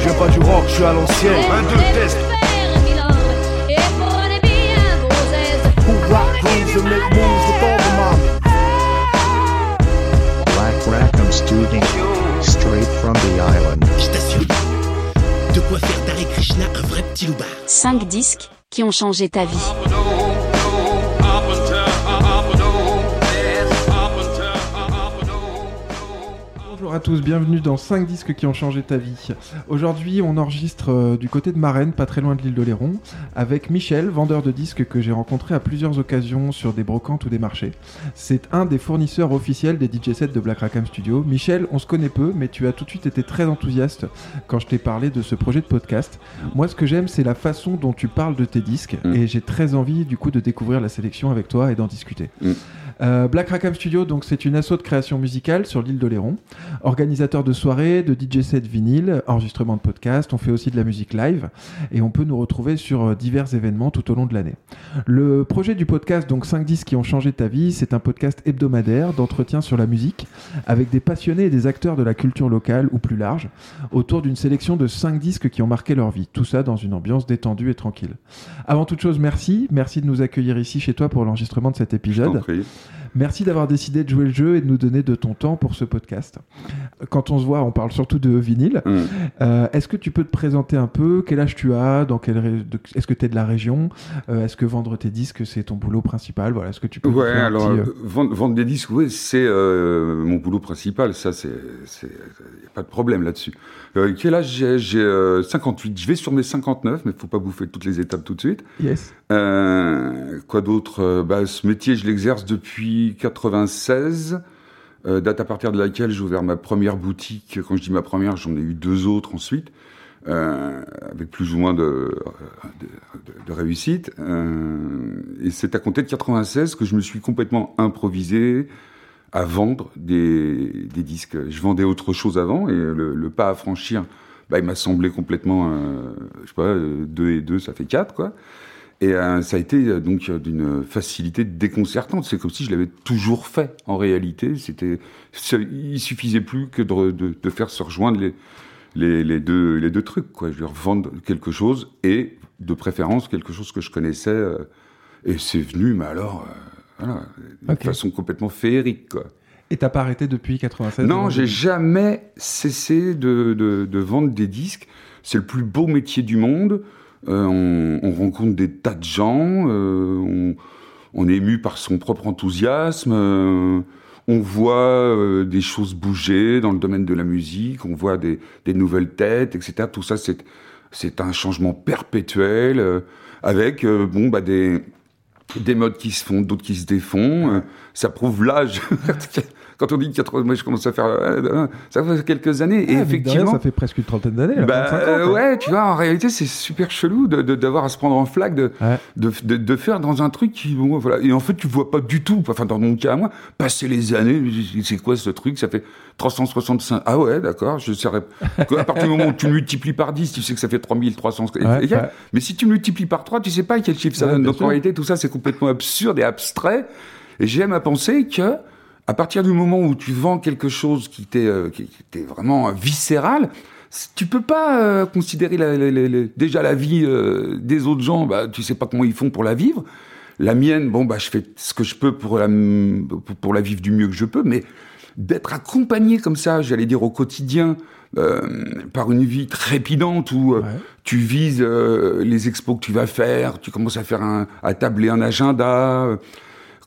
Je veux pas du rock, je suis à l'ancienne. Un, deux, test. Rock grooves and make moves with all the. Black Rackham Studio. Straight from the island. Je t'assure, de quoi faire d'Hare Krishna un vrai petit loupard. 5 disques qui ont changé ta vie. Bonjour à tous, bienvenue dans 5 disques qui ont changé ta vie. Aujourd'hui, on enregistre euh, du côté de Marennes, pas très loin de l'île d'Oléron, avec Michel, vendeur de disques que j'ai rencontré à plusieurs occasions sur des brocantes ou des marchés. C'est un des fournisseurs officiels des DJ sets de Black Rackham Studio. Michel, on se connaît peu, mais tu as tout de suite été très enthousiaste quand je t'ai parlé de ce projet de podcast. Moi, ce que j'aime, c'est la façon dont tu parles de tes disques, Mm. et j'ai très envie, du coup, de découvrir la sélection avec toi et d'en discuter. Mm. Euh, Black Rackham Studio, donc c'est une asso de création musicale sur l'île d'Oléron. Organisateur de soirées, de DJ set vinyle, enregistrement de podcasts, on fait aussi de la musique live et on peut nous retrouver sur euh, divers événements tout au long de l'année. Le projet du podcast, donc 5 disques qui ont changé ta vie, c'est un podcast hebdomadaire d'entretien sur la musique avec des passionnés et des acteurs de la culture locale ou plus large autour d'une sélection de 5 disques qui ont marqué leur vie. Tout ça dans une ambiance détendue et tranquille. Avant toute chose, merci. Merci de nous accueillir ici chez toi pour l'enregistrement de cet épisode. Merci d'avoir décidé de jouer le jeu et de nous donner de ton temps pour ce podcast. Quand on se voit, on parle surtout de vinyle. Mm. Euh, Est-ce que tu peux te présenter un peu? Quel âge tu as? Dans ré- Est-ce que tu es de la région? Euh, Est-ce que vendre tes disques, c'est ton boulot principal? Voilà, Est-ce que tu peux Ouais, alors petit, euh, vendre, vendre des disques, oui, c'est mon boulot principal. Ça, c'est, pas de problème là-dessus. Euh, quel âge j'ai? J'ai euh, 58. Je vais sur mes 59, mais faut pas bouffer toutes les étapes tout de suite. Yes. Euh, quoi d'autre? Euh, bah, Ce métier, je l'exerce depuis 96, euh, date à partir de laquelle j'ai ouvert ma première boutique. Quand je dis ma première, j'en ai eu deux autres ensuite, avec plus ou moins de, de, réussite. Et c'est à compter de 96 que je me suis complètement improvisé à vendre des, disques. Je vendais autre chose avant, et le, pas à franchir, bah, il m'a semblé complètement, euh, je sais pas, euh, deux et deux, ça fait quatre, quoi. Et euh, ça a été euh, donc euh, d'une facilité déconcertante. C'est comme si je l'avais toujours fait. En réalité, c'était, il suffisait plus que de, faire se rejoindre les, deux, les deux trucs. Quoi. Je veux dire, vendre quelque chose et de préférence quelque chose que je connaissais. euh, et c'est venu, mais alors, euh, voilà, Ok. façon complètement féerique. Quoi. Et t'as pas arrêté depuis 96 de Non, j'ai jamais cessé de, de, de vendre des disques. C'est le plus beau métier du monde. Euh, on, on rencontre des tas de gens. euh, on, on est ému par son propre enthousiasme. euh, on voit des choses bouger dans le domaine de la musique. On voit des, des nouvelles têtes, etc. Tout ça, c'est c'est un changement perpétuel avec bon bah des des modes qui se font, d'autres qui se défont. euh, ça prouve l'âge. Quand on dit 80, moi je commence à faire, euh, ça fait quelques années. Ah, et rien, effectivement, ça fait presque une trentaine d'années. là, bah, 25 ans, euh, quoi. ouais, tu vois, en réalité, c'est super chelou de- de- d'avoir à se prendre en flaque, de, Ouais. de, de, faire dans un truc qui, bon, voilà. Et en fait, tu vois pas du tout, enfin, dans mon cas moi, passer les années, c'est quoi ce truc? Ça fait 365. Ah ouais, d'accord, je saurais. À partir du moment où tu multiplies par 10, tu sais que ça fait 3300. et- Ouais, et- ouais. Mais si tu multiplies par 3, tu sais pas quel chiffre ça donne. Donc sûr. en réalité, tout ça, c'est complètement absurde et abstrait. Et j'aime à penser que, à partir du moment où tu vends quelque chose qui t'est euh, qui, qui vraiment euh, viscéral, tu peux pas euh, considérer la- la- la- déjà la vie euh, des autres gens. Bah, tu sais pas comment ils font pour la vivre. La mienne, bon, bah, je fais ce que je peux pour la, pour, la vivre du mieux que je peux, mais d'être accompagné comme ça, j'allais dire au quotidien, euh, par une vie trépidante où euh, Ouais. tu vises euh, les expos que tu vas faire, tu commences à faire un, à tabler un agenda, euh,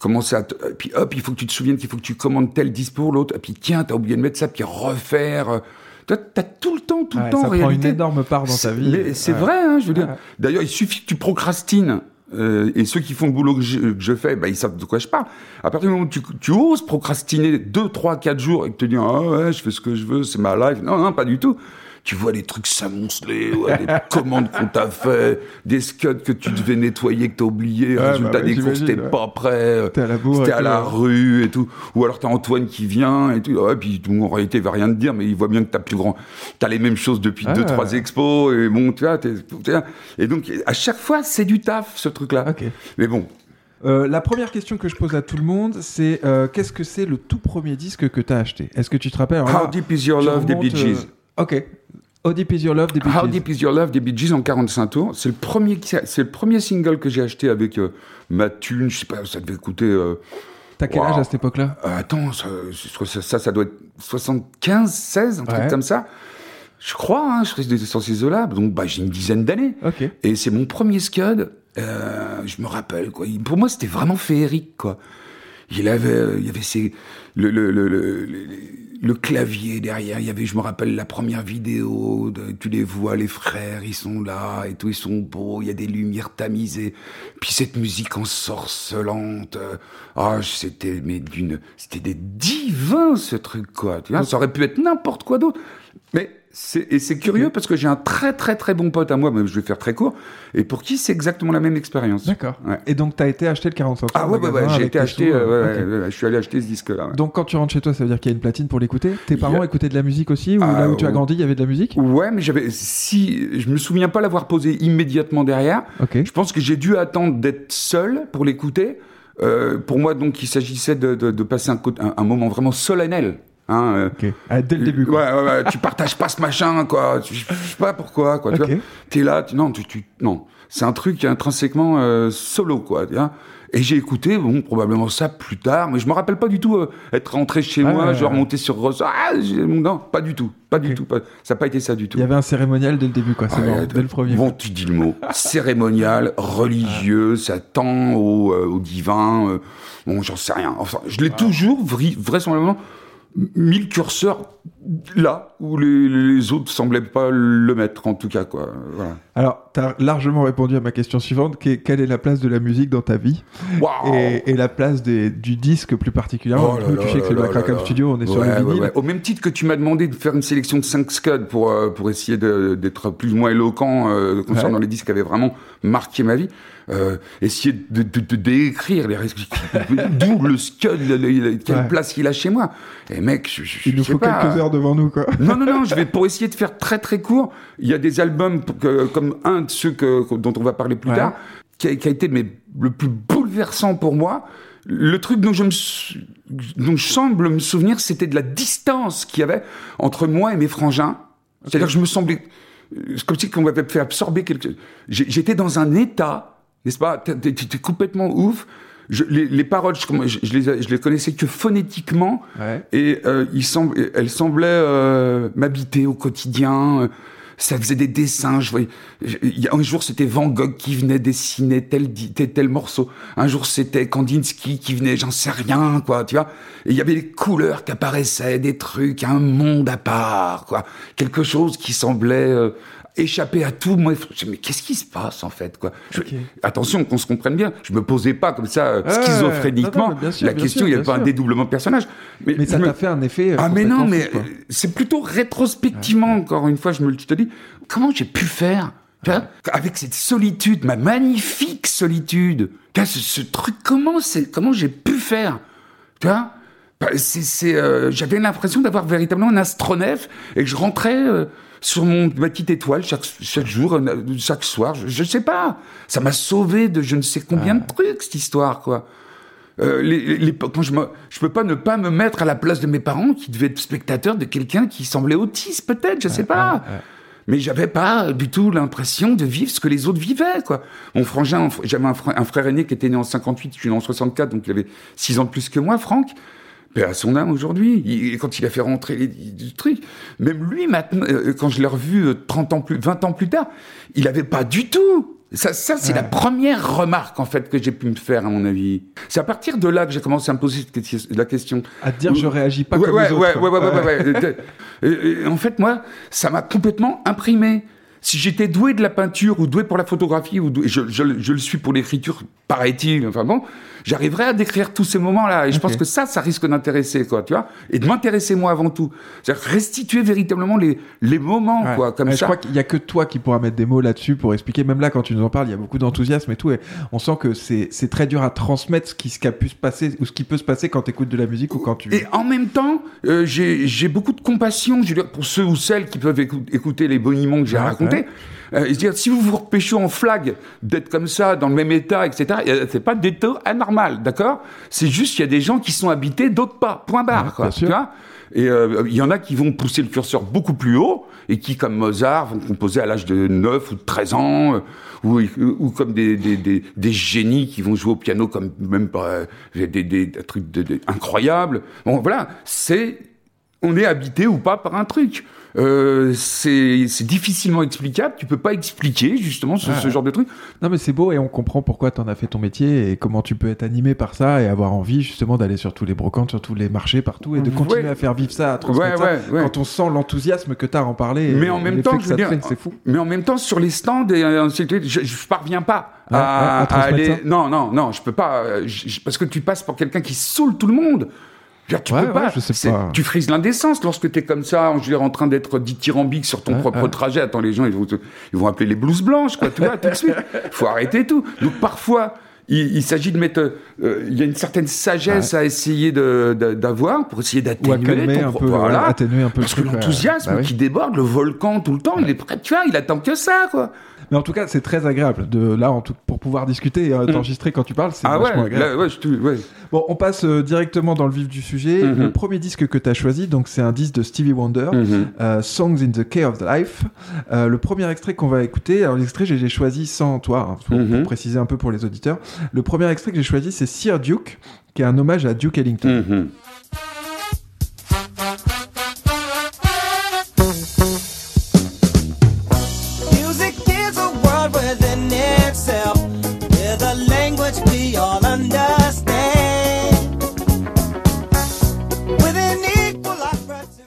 commencer à, te- et puis hop, il faut que tu te souviennes qu'il faut que tu commandes tel disque pour l'autre, et puis tiens, t'as oublié de mettre ça, puis refaire. euh, t'as tout le temps, tout Ouais, le temps ça en prend une réalité. énorme part dans ta vie. C'est Ouais. vrai, hein, je veux dire. Ouais. D'ailleurs, il suffit que tu procrastines. euh, et ceux qui font le boulot que je, que je fais, bah, ils savent de quoi je parle. À partir du moment où tu, tu oses procrastiner 2, 3, 4 jours et que tu te dis, ah ouais, je fais ce que je veux, c'est ma life. Non, non, pas du tout. Tu vois les trucs s'amonceler, ouais, des commandes qu'on t'a fait, des scuds que tu devais nettoyer, que t'as oublié, Ouais, résultat bah ouais, des courses, t'es pas prêt. T'es à la bourre et à la rue et tout. Ou alors t'as Antoine qui vient et tout. Ouais, puis en réalité, il va rien te dire, mais il voit bien que t'as plus grand. T'as les mêmes choses depuis Ah. deux, trois expos et bon, tu vois, et donc à chaque fois, c'est du taf ce truc-là. Ok. Mais bon, Euh, la première question que je pose à tout le monde, c'est euh, qu'est-ce que c'est le tout premier disque que tu as acheté? Est-ce que tu te rappelles? Là, How Deep Is Your Love des Bee Gees. euh, Ok. How Deep Is Your Love des Bee How Gees. Deep Is Your Love des Bee Gees en 45 tours. C'est le premier, c'est le premier single que j'ai acheté avec euh, ma thune. Je sais pas, ça devait coûter. euh, T'as quel Wow. âge à cette époque-là? Euh, attends, ça, ça, ça, doit être 75, 16, un Ouais. truc comme ça. Je crois, hein, je reste sur ces eaux-là. Donc, bah, j'ai une dizaine d'années. Ok. Et c'est mon premier Scud. Euh, je me rappelle, quoi. Pour moi, c'était vraiment féerique, quoi. Il avait, euh, il y avait ses, le, le, le, le, clavier derrière. Il y avait, je me rappelle, la première vidéo. De, tu les vois, les frères, ils sont là et tout, ils sont beaux. Il y a des lumières tamisées. Puis cette musique ensorcelante. euh, Ah, c'était, mais d'une, c'était des divins, ce truc, quoi. Tu vois, ça aurait pu être n'importe quoi d'autre. Mais et c'est curieux parce que j'ai un très très très bon pote à moi, mais je vais faire très court, et pour qui c'est exactement la même expérience. D'accord. Ouais. Et donc, t'as été acheter le 45 Ah ouais, ouais, ouais, j'ai été acheté, euh, ouais, Ok. ouais, ouais, je suis allé acheter ce disque-là. Donc, quand tu rentres chez toi, ça veut dire qu'il y a une platine pour l'écouter Tes parents a- écoutaient de la musique aussi Ou Ah, là où tu as ouais. grandi, il y avait de la musique? Ouais, mais j'avais, si, je me souviens pas l'avoir posé immédiatement derrière. Ok. Je pense que j'ai dû attendre d'être seul pour l'écouter. Euh, pour moi, donc, il s'agissait de, de, de passer un, co- un, un moment vraiment solennel. Hein, euh. Ah, dès le début, quoi. Ouais, ouais, ouais, tu partages pas ce machin, quoi. Tu- Je sais pas pourquoi, quoi. Tu Ok. vois. T'es là, tu, non, tu, tu, non. C'est un truc intrinsèquement euh, solo, quoi. Tu vois. Et j'ai écouté, bon, probablement ça plus tard, mais je me rappelle pas du tout euh, être rentré chez Ah, moi, ouais, genre ouais. monter sur Rose. Ah, non, pas du tout, pas du tout. Pas, ça n'a pas été ça du tout. Il y avait un cérémonial dès le début, quoi. C'est Ah, bon, dès le premier. Bon, tu dis le mot. Cérémonial, religieux, ça tend au, euh, au divin. euh, bon, j'en sais rien. Enfin, je l'ai toujours vraisemblablement mis le curseur là où les, les autres semblaient pas le mettre, en tout cas, quoi. Voilà. Alors, tu as largement répondu à ma question suivante, qui est quelle est la place de la musique dans ta vie? Et, et la place des- du disque plus particulièrement. Oh Tu sais que c'est là. Studio, on est sur le ouais, vinyle. ouais. Au même titre que tu m'as demandé de faire une sélection de 5 scuds pour, euh, pour essayer d'être plus ou moins éloquent euh, concernant les disques qui avaient vraiment marqué ma vie, euh, essayer de, de, de décrire les d'où le scud, le- le- le- quelle Ouais. place il a chez moi. Et mec, je, je, Il nous faut pas. quelques heures devant nous, quoi. Non, non, non, je vais pour essayer de faire très très court. Il y a des albums pour que- comme un de ceux que, dont on va parler plus Ouais. tard, qui a, qui a été mais, le plus bouleversant pour moi. Le truc dont je, me, dont je semble me souvenir, c'était de la distance qu'il y avait entre moi et mes frangins. C'est-à-dire que je me semblais. C'est comme si on m'avait fait absorber quelque chose. J'étais dans un état, n'est-ce pas? T'es- complètement ouf. Je- les, les paroles, je, je, je les, je les connaissais que phonétiquement. Ouais. Et euh, il semble, elle semblait euh, m'habiter au quotidien. Ça faisait des dessins. Je voyais, un jour, c'était Van Gogh qui venait dessiner tel, tel, tel morceau. Un jour, c'était Kandinsky qui venait, j'en sais rien, quoi, tu vois. Et il y avait des couleurs qui apparaissaient, des trucs, un monde à part, quoi. Quelque chose qui semblait euh, échapper à tout. Moi, je me mais qu'est-ce qui se passe, en fait, quoi? Je-. Attention, qu'on se comprenne bien. Je me posais pas comme ça, euh, Ouais, ouais, ouais. schizophréniquement. Non, non, mais bien sûr, La question, sûr, il n'y avait pas un dédoublement de personnage. Mais ça me- t'a fait un effet. euh, ah mais non, mais c'est plutôt rétrospectivement, encore une fois, je me le je te dis, comment j'ai pu faire tu vois, avec cette solitude, ma magnifique solitude, ce, ce truc, comment c'est, comment j'ai pu faire, tu vois? Bah, euh, j'avais l'impression d'avoir véritablement un astronef et que je rentrais sur mon ma petite étoile chaque chaque jour, euh, chaque soir, je, je sais pas, ça m'a sauvé de je ne sais combien de trucs cette histoire, quoi. Euh, les, les- quand je, me, je peux pas ne pas me mettre à la place de mes parents qui devaient être spectateurs de quelqu'un qui semblait autiste, peut-être, je sais pas. Mais j'avais pas du tout l'impression de vivre ce que les autres vivaient, quoi. Mon frangin, j'avais un, frère- un frère aîné qui était né en 58, je suis né en 64, donc il avait 6 ans de plus que moi, Franck. Mais à son âme aujourd'hui, quand il a fait rentrer les, les trucs, même lui, maintenant, euh, quand je l'ai revu euh, 30 ans plus, 20 ans plus tard, il avait pas du tout. Ça, ça c'est la première remarque, en fait, que j'ai pu me faire, à mon avis. C'est à partir de là que j'ai commencé à me poser la question. À te dire, je réagis pas Ouais, comme ouais, les autres. ouais, ouais, ouais, ouais, ouais, en fait, moi, ça m'a complètement imprimé. Si j'étais doué de la peinture ou doué pour la photographie, ou doué- je, je, je le suis pour l'écriture, paraît-il, enfin bon, j'arriverais à décrire tous ces moments-là. Et je pense que ça, ça risque d'intéresser, quoi, tu vois, et de m'intéresser moi avant tout. C'est-à-dire restituer véritablement les, les moments, Ouais. quoi, comme Ouais, ça. Je crois qu'il y a que toi qui pourras mettre des mots là-dessus pour expliquer. Même là, quand tu nous en parles, il y a beaucoup d'enthousiasme et tout. Et on sent que c'est c'est très dur à transmettre ce qui, ce qui a pu se passer ou ce qui peut se passer quand tu écoutes de la musique ou quand tu. Et en même temps, euh, j'ai j'ai beaucoup de compassion je veux dire, pour ceux ou celles qui peuvent écou- écouter les boniments que j'ai Ouais, racontés. Euh, je veux dire, si vous vous repêchez en flag d'être comme ça, dans le même état, etc., euh, c'est pas des taux anormal, d'accord? C'est juste qu'il y a des gens qui sont habités, d'autres pas. Point barre, Ouais, quoi. bien sûr. Tu vois? Et euh, il y en a qui vont pousser le curseur beaucoup plus haut et qui, comme Mozart, vont composer à l'âge de 9 ou de 13 ans, euh, ou, ou comme des, des, des, des génies qui vont jouer au piano comme même pas euh, des, des, des trucs de- de- incroyables. Bon, voilà, c'est on est habité ou pas par un truc. Euh, c'est difficilement explicable. Tu peux pas expliquer justement ce, ce genre de truc. Non, mais c'est beau et on comprend pourquoi tu en as fait ton métier et comment tu peux être animé par ça et avoir envie justement d'aller sur tous les brocantes, sur tous les marchés, partout et de continuer Ouais. à faire vivre ça, à transmettre Ouais, ça. ouais. Quand on sent l'enthousiasme que tu as à en parler. Mais et en même temps, je c'est fou. Mais en même temps, sur les stands et suite, je, je parviens pas ouais, à à, à transmettre aller. Non, non, non, je peux pas euh, je- parce que tu passes pour quelqu'un qui saoule tout le monde. Dire, tu Ouais, peux pas. ouais, je sais C'est- pas. Tu frises l'indécence lorsque tu es comme ça, je veux dire, en train d'être dithyrambique sur ton Ouais, propre trajet. Attends, les gens, ils vont, te- ils vont appeler les blouses blanches, quoi, tu vois, tout de suite. Faut arrêter tout. Donc parfois, il, il s'agit de mettre. euh, il y a une certaine sagesse à essayer d'avoir pour essayer d'atténuer un pro- peu, voilà. un peu Parce que l'enthousiasme Bah oui. qui déborde, le volcan tout le temps, il est prêt, tu vois, il attend que ça, quoi. Mais en tout cas, c'est très agréable de là, en tout, pour pouvoir discuter et euh, t'enregistrer quand tu parles, c'est Ah vachement ouais, agréable. là, ouais, je te- ouais. Bon, on passe euh, directement dans le vif du sujet. Mhm. Le premier disque que tu as choisi, donc c'est un disque de Stevie Wonder, Mhm. euh, Songs in the Key of the Life. Euh, le premier extrait qu'on va écouter, alors l'extrait j'ai choisi sans toi, hein, pour, Mhm. pour préciser un peu pour les auditeurs. Le premier extrait que j'ai choisi, c'est Sir Duke, qui est un hommage à Duke Ellington.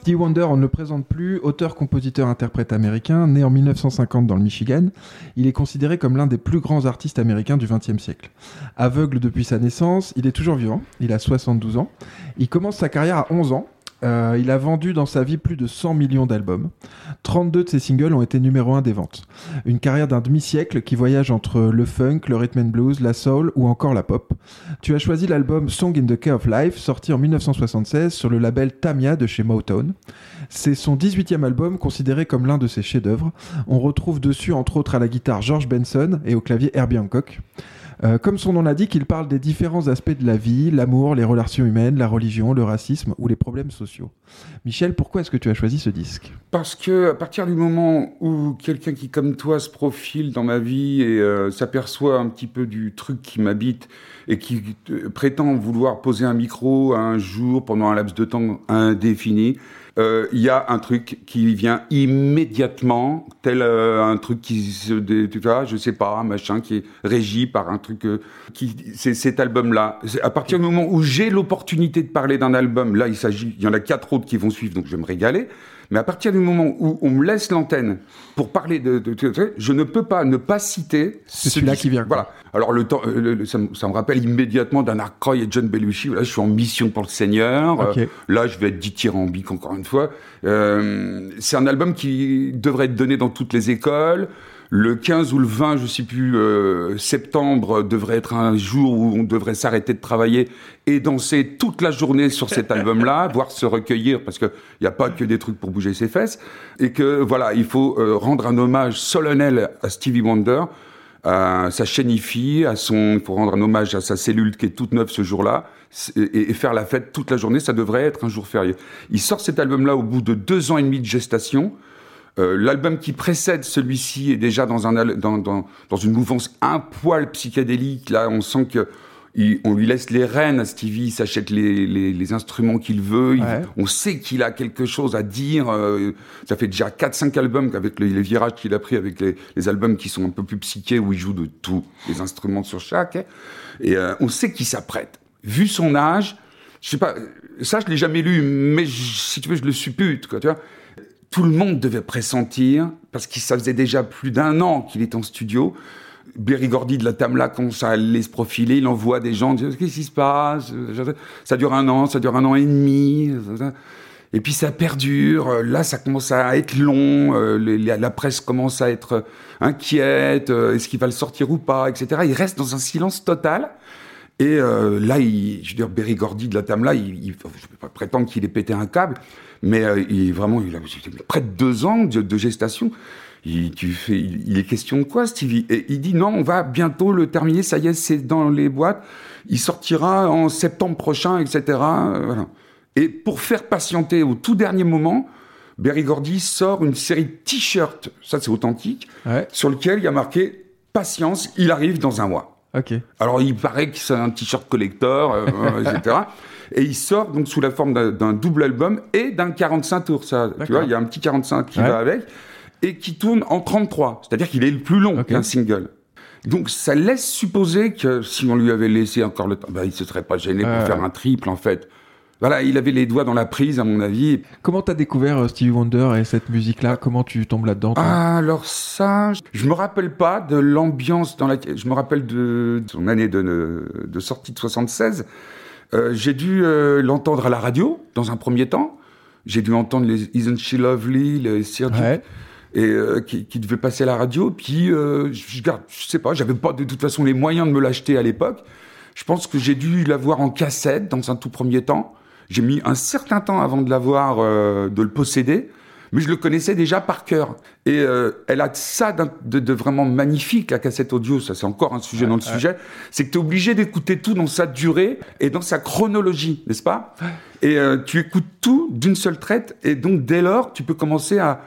Stevie Wonder, on ne le présente plus, auteur, compositeur, interprète américain, né en 1950 dans le Michigan. Il est considéré comme l'un des plus grands artistes américains du XXe siècle. Aveugle depuis sa naissance, il est toujours vivant, il a 72 ans. Il commence sa carrière à 11 ans. Euh, il a vendu dans sa vie plus de 100 millions d'albums. 32 de ses singles ont été numéro 1 des ventes. Une carrière d'un demi-siècle qui voyage entre le funk, le rhythm and blues, la soul ou encore la pop. Tu as choisi l'album Song in the Key of Life, sorti en 1976 sur le label Tamia de chez Motown. C'est son 18e album, considéré comme l'un de ses chefs-d'œuvre. On retrouve dessus, entre autres, à la guitare George Benson et au clavier Herbie Hancock. Euh, comme son nom l'indique, il parle des différents aspects de la vie, l'amour, les relations humaines, la religion, le racisme ou les problèmes sociaux. Michel, pourquoi est-ce que tu as choisi ce disque? Parce que à partir du moment où quelqu'un qui comme toi se profile dans ma vie et euh, s'aperçoit un petit peu du truc qui m'habite et qui euh, prétend vouloir poser un micro un jour pendant un laps de temps indéfini, euh, y a un truc qui vient immédiatement, tel euh, un truc qui se, tu vois, je sais pas, un machin qui est régi par un truc euh, qui, c'est cet album-là. À partir du moment où j'ai l'opportunité de parler d'un album, là, il s'agit, il y en a quatre autres qui vont suivre, donc je vais me régaler. Mais à partir du moment où on me laisse l'antenne pour parler de, de, de- de- je ne peux pas ne pas citer. C'est ce celui-là qui vient, quoi. Voilà. Alors le temps, euh, le- le- ça, me, ça me rappelle immédiatement Dan Aykroyd et John Belushi. Là, je suis en mission pour le Seigneur. Ok. Euh, là, je vais être dithyrambique encore une fois. Euh, c'est un album qui devrait être donné dans toutes les écoles. Le 15 ou le 20, je sais plus, euh, septembre devrait être un jour où on devrait s'arrêter de travailler et danser toute la journée sur cet album-là, voire se recueillir parce que il n'y a pas que des trucs pour bouger ses fesses et que voilà, il faut euh, rendre un hommage solennel à Stevie Wonder, à sa chaîne IFI, à son, il faut rendre un hommage à sa cellule qui est toute neuve ce jour-là et, et faire la fête toute la journée. Ça devrait être un jour férié. Il sort cet album-là au bout de deux ans et demi de gestation. Euh, L'album qui précède celui-ci est déjà dans, un, dans, dans, dans une mouvance un poil psychédélique. Là, on sent que il- on lui laisse les rênes à Stevie, il s'achète les, les, les instruments qu'il veut. il- Ouais. on sait qu'il a quelque chose à dire. euh, ça fait déjà 4-5 albums avec les, les virages qu'il a pris avec les, les albums qui sont un peu plus psychés où il joue de tous les instruments sur chaque. Et euh, on sait qu'il s'apprête. Vu son âge, je sais pas, ça je l'ai jamais lu, mais je- si tu veux, je le suppute, quoi, tu vois. Tout le monde devait pressentir, parce que ça faisait déjà plus d'un an qu'il est en studio. Berry Gordy de la Tamla commence à aller se profiler, il envoie des gens, qu'est-ce qui se passe? Ça dure un an, ça dure un an et demi. Et puis ça perdure, là ça commence à être long, la presse commence à être inquiète, euh, est-ce qu'il va le sortir ou pas, etc. Il reste dans un silence total. Et euh, là, il, je veux dire, Berry Gordy de la Tamla, il, il, je ne peux pas prétendre qu'il ait pété un câble, mais euh, il vraiment, il a près de deux ans de, de gestation. il, tu fais, il, est question de quoi, Stevie? Et il dit non, on va bientôt le terminer. Ça y est, c'est dans les boîtes. Il sortira en septembre prochain, etc. Voilà. Et pour faire patienter au tout dernier moment, Berry Gordy sort une série de t-shirts, ça c'est authentique, Ouais. sur lequel il y a marqué patience, il arrive dans un mois. Ok. Alors il paraît que c'est un t-shirt collector, euh, etc. Et il sort donc sous la forme d'un- double album et d'un 45 tours. Ça, tu vois, il y a un petit 45 qui Ouais. va avec et qui tourne en 33. C'est-à-dire qu'il est le plus long qu'un single. Donc ça laisse supposer que si on lui avait laissé encore le temps, bah, il se serait pas gêné pour faire un triple en fait. Voilà, il avait les doigts dans la prise à mon avis. Comment t'as découvert euh, Stevie Wonder et cette musique-là? Comment tu tombes là-dedans Ah, alors ça, je me rappelle pas de l'ambiance dans laquelle. Je me rappelle de son année de, de sortie de 76. Euh, j'ai dû euh, l'entendre à la radio dans un premier temps. J'ai dû entendre les Isn't She Lovely, les Sir Ouais. et euh, qui, qui devait passer à la radio. Puis je garde, je sais pas, j'avais pas de toute façon les moyens de me l'acheter à l'époque. Je pense que j'ai dû l'avoir en cassette dans un tout premier temps. J'ai mis un certain temps avant de l'avoir, euh, de le posséder, mais je le connaissais déjà par cœur. Et euh, elle a ça de, de vraiment magnifique, la cassette audio, ça c'est encore un sujet dans le sujet, c'est que tu es obligé d'écouter tout dans sa durée et dans sa chronologie, n'est-ce pas? Et euh, tu écoutes tout d'une seule traite, et donc dès lors, tu peux commencer à,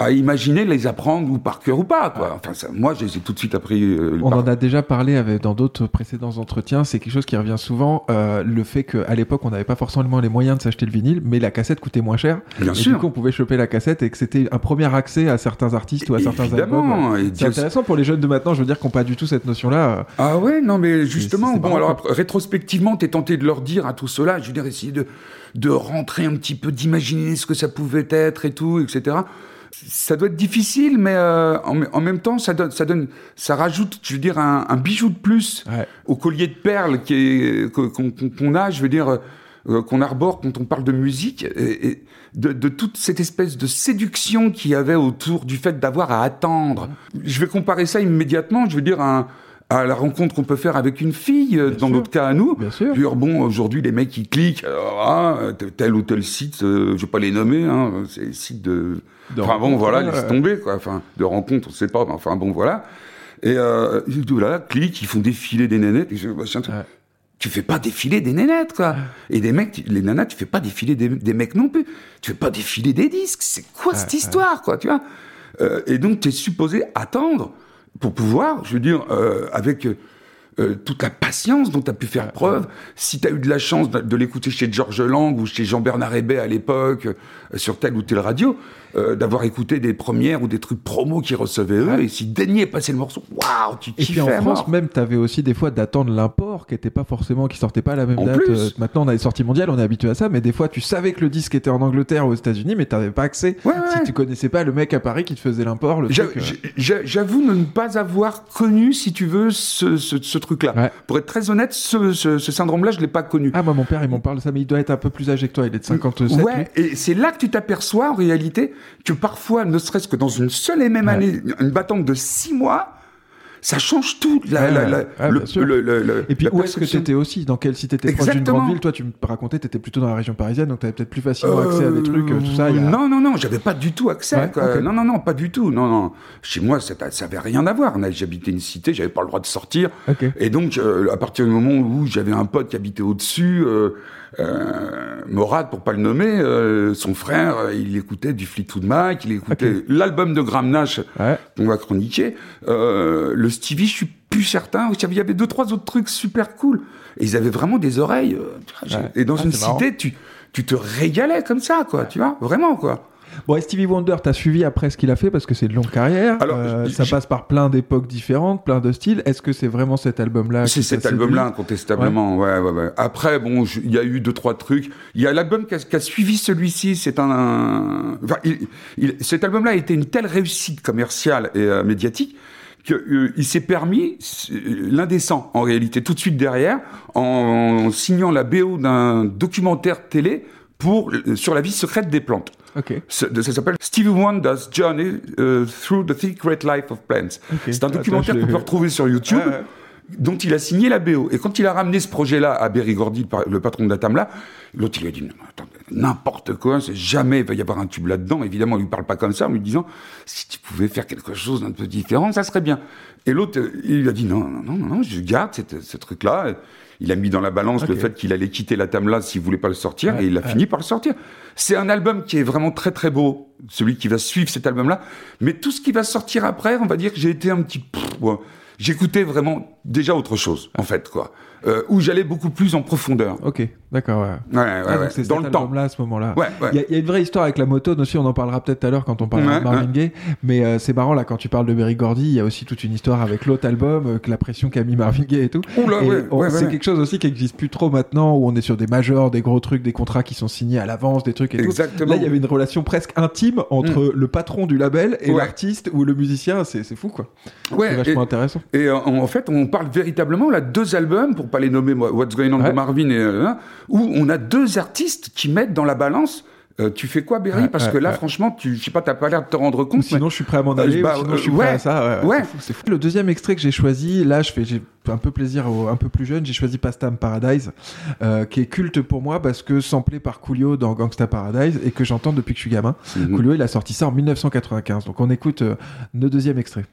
à imaginer les apprendre ou par cœur ou pas. Quoi. Enfin, ça, moi, je les ai tout de suite appris. euh, On par- en a déjà parlé avec, dans d'autres précédents entretiens. C'est quelque chose qui revient souvent. euh, le fait qu'à l'époque, on n'avait pas forcément les moyens de s'acheter le vinyle, mais la cassette coûtait moins cher. Bien et sûr. du coup, on pouvait choper la cassette et que c'était un premier accès à certains artistes ou à certains albums. et C'est intéressant pour les jeunes de maintenant, je veux dire, qui n'ont pas du tout cette notion-là. Ah ouais, non, mais justement, bon, alors quoi. rétrospectivement, t'es tenté de leur dire à tout cela, je veux dire, essayer de, de rentrer un petit peu, d'imaginer ce que ça pouvait être et tout, etc. Ça doit être difficile, mais euh, en, en même temps, ça donne, ça donne, ça rajoute, je veux dire, un, un bijou de plus Ouais. au collier de perles qui est- que- qu'on a, je veux dire, euh, qu'on arbore quand on parle de musique, et, et de, de toute cette espèce de séduction qu'il y avait autour du fait d'avoir à attendre. Je vais comparer ça immédiatement, je veux dire, un- à la rencontre qu'on peut faire avec une fille, euh, dans sûr. notre cas à nous. Bien sûr. Je dire, bon, aujourd'hui, les mecs, ils cliquent, ah, tel ou tel site, euh, je vais pas les nommer, hein, c'est des sites de... De enfin bon, voilà, laisse tomber, quoi. Enfin, de rencontres, on sait pas, mais enfin bon, voilà. Et euh, voilà, cliquent, ils font défiler des nénettes. Et je, bah, tiens, Ouais. Tu fais pas défiler des nénettes, quoi. Et des mecs, tu- les nanas, tu fais pas défiler des, des mecs non plus. Tu fais pas défiler des disques. C'est quoi cette histoire, quoi, tu vois? Euh, Et donc, tu es supposé attendre pour pouvoir, je veux dire, euh, avec euh, toute la patience dont tu as pu faire preuve, si tu as eu de la chance de, de l'écouter chez Georges Lang ou chez Jean-Bernard Hébet à l'époque, euh, sur telle ou telle radio, euh, d'avoir écouté des premières ou des trucs promos qu'ils recevaient eux, et si daignaient passer le morceau, waouh, tu Et puis en à France, même, t'avais aussi des fois d'attendre l'import qui était pas forcément, qui sortait pas à la même En date. plus. Euh, maintenant, on a les sorties mondiales, on est habitué à ça, mais des fois, tu savais que le disque était en Angleterre ou aux États-Unis, mais t'avais pas accès. Ouais, Si ouais. tu connaissais pas le mec à Paris qui te faisait l'import, le euh, j'a- j'a- J'avoue ne pas avoir connu, si tu veux, ce, ce, ce truc-là. Ouais. Pour être très honnête, ce, ce, syndrome-là, je l'ai pas connu. Ah, moi, mon père, il m'en parle de ça, mais il doit être un peu plus âgé que toi. Il est de 57. lui. Ouais, et c'est là que tu t'aperçois en réalité que parfois, ne serait-ce que dans une seule et même Ouais. année, une battante de six mois, ça change tout. La, Ouais, la- la- ouais, le- bien sûr. le- le- le- Et puis, où est-ce que perception. t'étais aussi Dans quelle cité t'étais proche d'une grande ville Toi, tu me racontais, t'étais plutôt dans la région parisienne, donc t'avais peut-être plus facilement accès à des trucs, euh, tout ça. a- Non, non, non, j'avais pas du tout accès. Ouais. Non, non, non, pas du tout. Non, non. Chez moi, ça, ça avait rien à voir. J'habitais une cité, j'avais pas le droit de sortir. Et donc, euh, à partir du moment où j'avais un pote qui habitait au-dessus, euh, euh, Morad, pour pas le nommer, euh, son frère, euh, il écoutait du Fleetwood Mac, il écoutait l'album de Graham Nash Ouais. qu'on va chroniquer. Euh, le Stevie, je suis plus certain. Il y avait deux, trois autres trucs super cool. Et ils avaient vraiment des oreilles. euh, Ouais. Et dans Ah, une marrant. cité, tu, tu te régalais comme ça, quoi. Tu vois, vraiment, quoi. Bon, et Stevie Wonder, t'as suivi après ce qu'il a fait parce que c'est une longue carrière. Alors, Euh, ça passe par plein d'époques différentes, plein de styles. Est-ce que c'est vraiment cet album-là C'est cet album-là, incontestablement. Ouais. Ouais, ouais, Après, bon, il y a eu deux, trois trucs. Il y a l'album qui a, suivi celui-ci. C'est un, un- enfin, il- il- cet album-là a été une telle réussite commerciale et euh, médiatique qu'il il s'est permis euh, l'indécent, en réalité, tout de suite derrière, en, signant la BO d'un documentaire télé pour, euh, sur la vie secrète des plantes. Ok. Ça, ça s'appelle Stevie Wonder's Journey euh, Through the Secret Life of Plants. C'est un Attends, documentaire qu'on peut retrouver sur YouTube. Dont il a signé la BO. Et quand il a ramené ce projet-là à Berry Gordy, le pa- le patron de Datamla, l'autre il a dit, n'importe quoi, c'est jamais il va y avoir un tube là-dedans. Évidemment, il lui parle pas comme ça, en lui disant, si tu pouvais faire quelque chose d'un peu différent, ça serait bien. Et l'autre, il a dit, non, non, non, non, non, je garde cette- ce truc-là. Il a mis dans la balance le fait qu'il allait quitter la Tamla s'il voulait pas le sortir, Ouais, et il a ouais. fini par le sortir. C'est un album qui est vraiment très très beau, celui qui va suivre cet album-là. Mais tout ce qui va sortir après, on va dire que j'ai été un petit... J'écoutais vraiment déjà autre chose, en fait, quoi. Euh, où j'allais beaucoup plus en profondeur. Ok, d'accord. Ouais. Ouais, ouais, Ah, donc c'est Dans le temps. album-là à ce moment-là. Ouais, ouais. Il y, a- il y a une vraie histoire avec la motone aussi, on en parlera peut-être tout à l'heure quand on parlera de Marvin. Gaye. Mais euh, c'est marrant là, quand tu parles de Berry Gordy, il y a aussi toute une histoire avec l'autre album, euh, que la pression qu'a mis Marvin Gaye et tout. Oula, Et ouais, on- c'est quelque chose aussi qui n'existe plus trop maintenant, où on est sur des majors, des gros trucs, des contrats qui sont signés à l'avance, des trucs et tout. Exactement. Là, il y avait une relation presque intime entre le patron du label et l'artiste ou le musicien. C'est c'est fou quoi. Ouais, c'est vachement et- intéressant. Et euh, en, en fait, on parle véritablement là de deux albums, pour pas les nommer moi, What's Going On Ouais. de Marvin et euh, hein, où on a deux artistes qui mettent dans la balance. euh, tu fais quoi, Berry Ouais, Parce ouais, que là, ouais. franchement, tu, je sais pas, t'as pas l'air de te rendre Ou compte. sinon, je suis prêt à m'en Euh, aller. bah, ou sinon, je suis euh, prêt ouais. à ça. Ouais, Ouais. C'est fou, fou. Le deuxième extrait que j'ai choisi, là, je fais, j'ai un peu plaisir au un peu plus jeune. J'ai choisi Pastime Paradise, euh, qui est culte pour moi parce que samplé par Coolio dans Gangsta Paradise et que j'entends depuis que je suis gamin. Mhm. Coolio, il a sorti ça en 1995. Donc, on écoute euh, le deuxième extrait.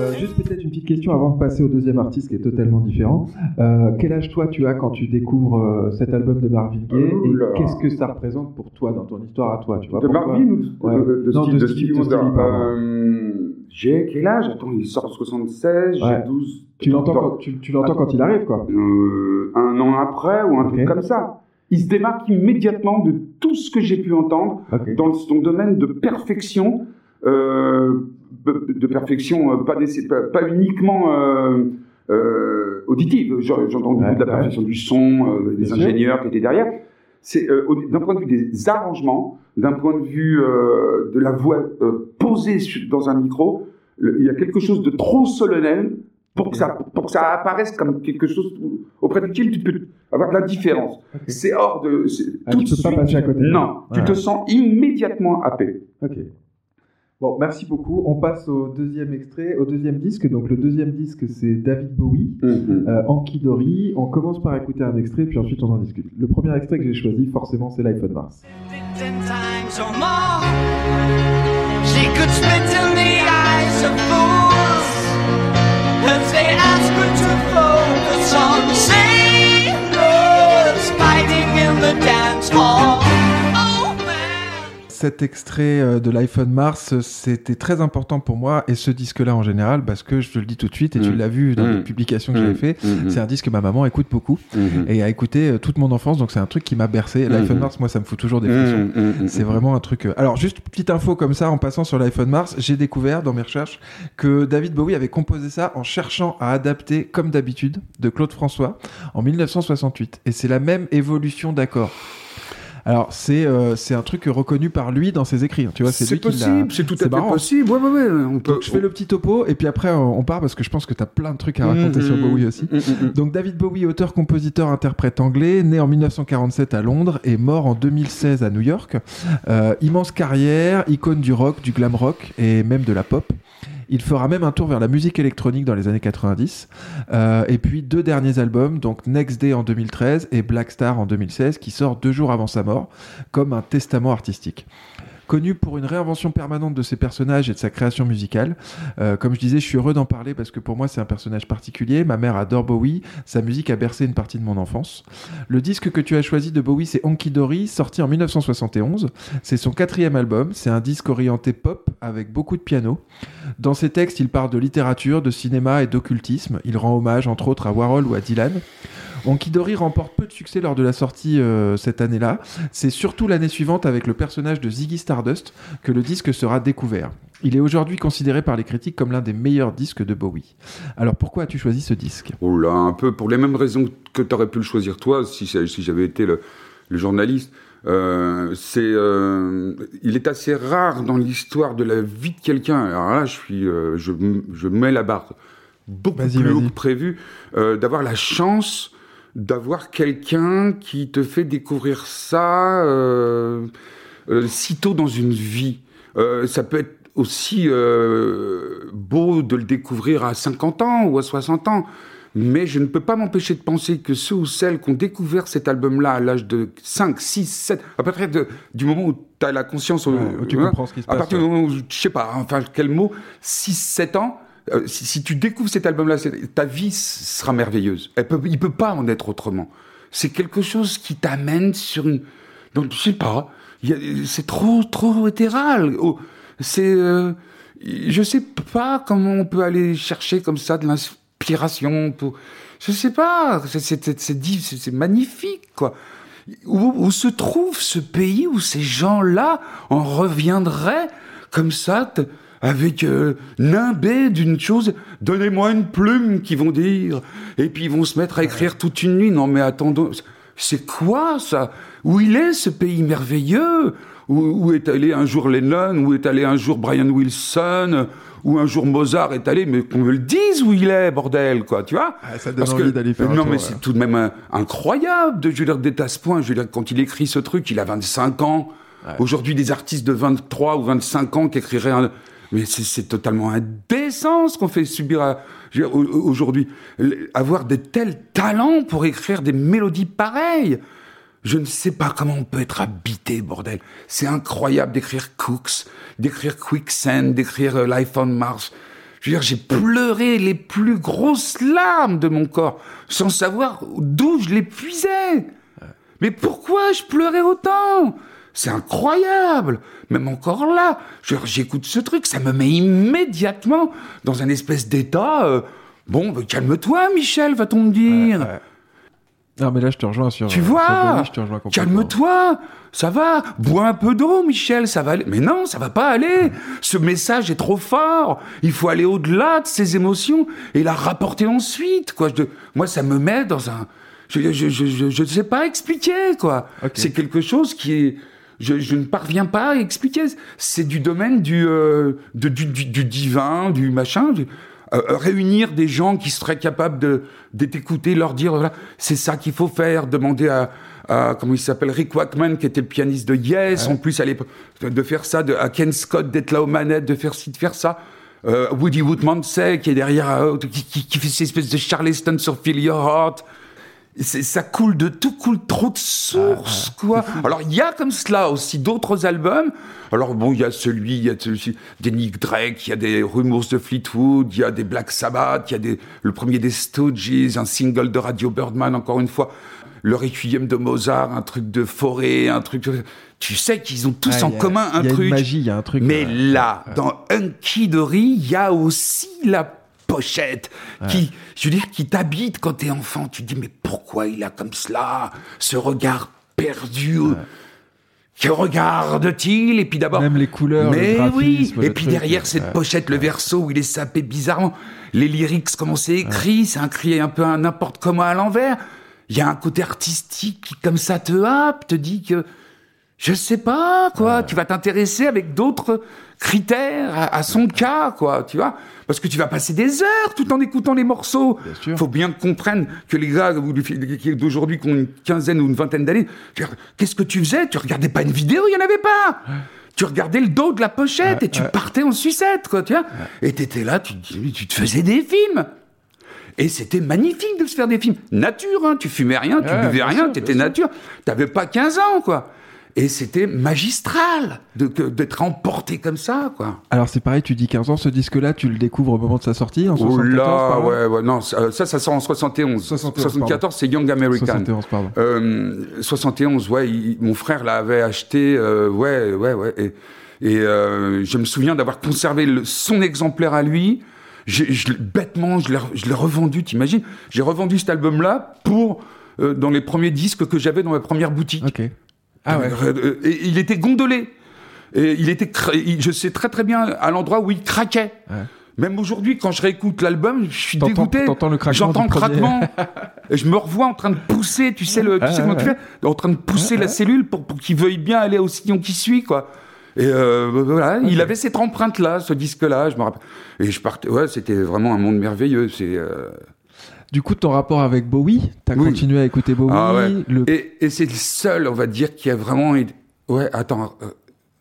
Euh, juste peut-être une petite question avant de passer au deuxième artiste qui est totalement différent. Euh, quel âge toi tu as quand tu découvres euh, cet album de Marvin Gaye et qu'est-ce que ça représente pour toi dans ton histoire à toi tu vois, De Marvin ou de, Ouais. de, de Non, Wonder. Euh, J'ai quel âge? Attends, il sort en 76, Ouais. j'ai 12. Tu l'entends quand, tu, tu l'entends quand il arrive quoi. Un an après ou un Ok. truc comme ça. Il se démarque immédiatement de tout ce que j'ai pu entendre dans son domaine de perfection, euh, de perfection euh, pas, pas, pas uniquement euh, euh, auditive. J'en- J'entends beaucoup Ouais, de la ouais. perfection du son, des Bien sûr. ingénieurs qui étaient derrière. C'est d'un point de vue des arrangements, d'un point de vue de la voix posée dans un micro, il y a quelque chose de trop solennel pour que ça, pour que ça apparaisse comme quelque chose auprès duquel tu peux avoir de la différence. Ok. C'est hors de. Ah, tout tu peux pas suite- passer à côté. Non, tu te sens immédiatement happé. Ok. Bon, merci beaucoup. On passe au deuxième extrait, au deuxième disque. Donc le deuxième disque, c'est David Bowie, euh, Anki Dory. On commence par écouter un extrait, puis ensuite on en discute. Le premier extrait que j'ai choisi, forcément, c'est l'iPhone Mars. dance hall. Cet extrait euh, de l'iPhone Mars, euh, c'était très important pour moi, et ce disque-là en général, parce que je te le dis tout de suite, et tu Mm. l'as vu dans Mm. les publications que j'avais fait, Mhm. c'est un disque que ma maman écoute beaucoup, Mhm. et a écouté euh, toute mon enfance, donc c'est un truc qui m'a bercé. L'iPhone Mhm. Mars, moi, ça me fout toujours des frissons. Mhm. Mhm. C'est vraiment un truc. Alors, juste petite info comme ça, en passant sur l'iPhone Mars, j'ai découvert dans mes recherches que David Bowie avait composé ça en cherchant à adapter, comme d'habitude, de Claude François en 1968. Et c'est la même évolution d'accords. Alors, c'est euh, c'est un truc reconnu par lui dans ses écrits. hein. Tu vois, c'est possible, c'est tout à fait marrant. possible. Ouais, ouais, ouais. On peut, Donc, je fais le petit topo et puis après on part parce que je pense que tu as plein de trucs à raconter sur Bowie aussi. Mhm. Donc David Bowie, auteur, compositeur, interprète anglais, né en 1947 à Londres et mort en 2016 à New York. Euh, immense carrière, icône du rock, du glam rock et même de la pop. Il fera même un tour vers la musique électronique dans les années 90. Euh, et puis deux derniers albums, donc Next Day en 2013 et Black Star en 2016, qui sort deux jours avant sa mort, comme un testament artistique. Connu pour une réinvention permanente de ses personnages et de sa création musicale. Euh, comme je disais, je suis heureux d'en parler parce que pour moi c'est un personnage particulier. Ma mère adore Bowie, sa musique a bercé une partie de mon enfance. Le disque que tu as choisi de Bowie, c'est Honky Dory, sorti en 1971. C'est son quatrième album. C'est un disque orienté pop avec beaucoup de piano. Dans ses textes, il parle de littérature, de cinéma et d'occultisme. Il rend hommage entre autres à Warhol ou à Dylan. Honky Dory remporte peu de succès lors de la sortie euh, cette année-là. C'est surtout l'année suivante avec le personnage de Ziggy Stardust que le disque sera découvert. Il est aujourd'hui considéré par les critiques comme l'un des meilleurs disques de Bowie. Alors pourquoi as-tu choisi ce disque? Oh là, un peu pour les mêmes raisons que tu aurais pu le choisir toi, si, j'avais été le, le journaliste. Euh, c'est, euh, il est assez rare dans l'histoire de la vie de quelqu'un. Alors là, je suis, euh, je, je mets la barre beaucoup plus haut que prévu, d'avoir la chance d'avoir quelqu'un qui te fait découvrir ça euh, euh, si tôt dans une vie. Euh, ça peut être aussi euh, beau de le découvrir à 50 ans ou à 60 ans. Mais je ne peux pas m'empêcher de penser que ceux ou celles qui ont découvert cet album-là à l'âge de 5, 6, 7, à partir de, du moment où tu as la conscience, Ouais, euh, où tu hein, comprends ce qui se à passe, partir ouais. du moment où, je sais pas, enfin quel mot, 6, 7 ans, euh, si, tu découvres cet album-là, ta vie sera merveilleuse. Elle peut, il peut pas en être autrement. C'est quelque chose qui t'amène sur une, donc je sais pas, c'est trop, trop éthéral. Oh, c'est, euh, je sais pas comment on peut aller chercher comme ça de l'inspiration pour, je sais pas, c'est, magnifique, quoi. Où, se trouve ce pays où ces gens-là en reviendraient comme ça, avec euh, nimbé d'une chose, donnez-moi une plume, qu'ils vont dire, et puis ils vont se mettre à écrire toute une nuit. Non mais attendons, c'est quoi ça? Où il est ce pays merveilleux? Où, où est allé un jour Lennon? Où est allé un jour Brian Wilson? Où un jour Mozart est allé? Mais qu'on me le dise où il est, bordel, quoi, tu vois? Ah, ça donne Parce envie d'aller faire un Non tour, mais ouais. c'est tout de même euh, incroyable de à ce point. Je veux dire, quand il écrit ce truc, il a 25 ans. Aujourd'hui, des artistes de 23 ou 25 ans qui écriraient un... Mais c'est- totalement indécent ce qu'on fait subir à... aujourd'hui. Avoir de tels talents pour écrire des mélodies pareilles. Je ne sais pas comment on peut être habité, bordel. C'est incroyable d'écrire Cooks, d'écrire Quicksand, d'écrire euh, Life on Mars. Je veux dire, j'ai pleuré les plus grosses larmes de mon corps, sans savoir d'où je les puisais. Mais pourquoi je pleurais autant? C'est incroyable. Même encore là, j'écoute ce truc, ça me met immédiatement dans un espèce d'état. euh, bon, bah, calme-toi, Michel, va-t-on me dire. Ouais. Non, mais là, je te rejoins sur. Tu sur vois? Calme-toi Ça va? Bois un peu d'eau, Michel, ça va aller. Mais non, ça va pas aller Ce message est trop fort Il faut aller au-delà de ces émotions et la rapporter ensuite, quoi. Je- moi, ça me met dans un... Je je, je, je, je ne sais pas expliquer, quoi. C'est quelque chose qui est... Je, je ne parviens pas à expliquer. C'est du domaine du, euh, de- du, du, du divin, du machin. du- euh, réunir des gens qui seraient capables de, de t'écouter, leur dire voilà, c'est ça qu'il faut faire. Demander à, à comment il s'appelle Rick Wakeman qui était le pianiste de Yes, en plus à l'époque, de faire ça, de, à Ken Scott d'être là aux manettes, de faire ci, de faire ça. Euh, Woody Woodmansey qui est derrière, euh, qui, qui, qui fait ces espèces de Charleston sur Feel Your Heart. Ça coule de tout, coule trop de sources, quoi. Alors, il y a comme cela aussi d'autres albums. Alors, bon, il y a celui, il y a celui des Nick Drake, il y a des Rumors de Fleetwood, il y a des Black Sabbath, il y a des, le premier des Stooges, un single de Radio Birdman, encore une fois. Le Requiem de Mozart, un truc de forêt, un truc. Tu sais qu'ils ont tous Ah, en a- commun un il y a truc. Une magie, il y a un truc. Mais là, dans Hunky Dory, il y a aussi la pochette qui, je veux dire, qui t'habite quand t'es enfant. Tu te dis, mais pourquoi il a comme cela ce regard perdu Que regarde-t-il? Et puis d'abord, Même les couleurs, le mais oui. Et puis truc, derrière ouais. cette pochette, le verso où il est sapé bizarrement, les lyrics, comment c'est écrit, c'est un cri un peu n'importe comment à l'envers. Il y a un côté artistique qui, comme ça, te happe, te dit que je sais pas, quoi. Tu vas t'intéresser avec d'autres critères à, à son cas, quoi. Tu vois Parce que tu vas passer des heures tout en écoutant les morceaux. Bien sûr. Faut bien comprendre que les gars d'aujourd'hui qui ont une quinzaine ou une vingtaine d'années, qu'est-ce que tu faisais? Tu regardais pas une vidéo, il y en avait pas. Tu regardais le dos de la pochette et tu partais en sucette, quoi. Tu vois Et t'étais là, tu, tu te faisais des films. Et c'était magnifique de se faire des films. Nature, hein, tu fumais rien, tu buvais rien, t'étais nature. T'avais pas 15 ans, quoi. Et c'était magistral d'être emporté comme ça, quoi. Alors, c'est pareil, tu dis 15 ans, ce disque-là, tu le découvres au moment de sa sortie, en Oh 74, là, ouais, ouais, non, ça, ça, ça sort en 71. 71, 74, c'est Young American. 71, pardon. Euh, 71, ouais, il- mon frère l'avait acheté, euh, ouais, ouais, ouais. Et, et euh, je me souviens d'avoir conservé le- son exemplaire à lui. Je bêtement, je l'ai revendu, t'imagines? J'ai revendu cet album-là pour euh, dans les premiers disques que j'avais dans ma première boutique. Ok. Ah ouais. Euh, Et il était gondolé. Et il était, je sais très très bien à l'endroit où il craquait. Ouais. Même aujourd'hui, quand je réécoute l'album, je suis dégoûté. t'entends le craquement J'entends le craquement. et je me revois en train de pousser, tu sais, le, tu Ah, sais comment tu fais En train de pousser la cellule pour, pour qu'il veuille bien aller au sillon qui suit, quoi. Et euh, voilà, il avait cette empreinte-là, ce disque-là, je me rappelle. Et je partais, ouais, c'était vraiment un monde merveilleux. C'est, euh, Du coup, ton rapport avec Bowie, t'as Oui. continué à écouter Bowie. Ah ouais. le... Et, et c'est le seul, on va dire, qui a vraiment. Ouais, attends. euh,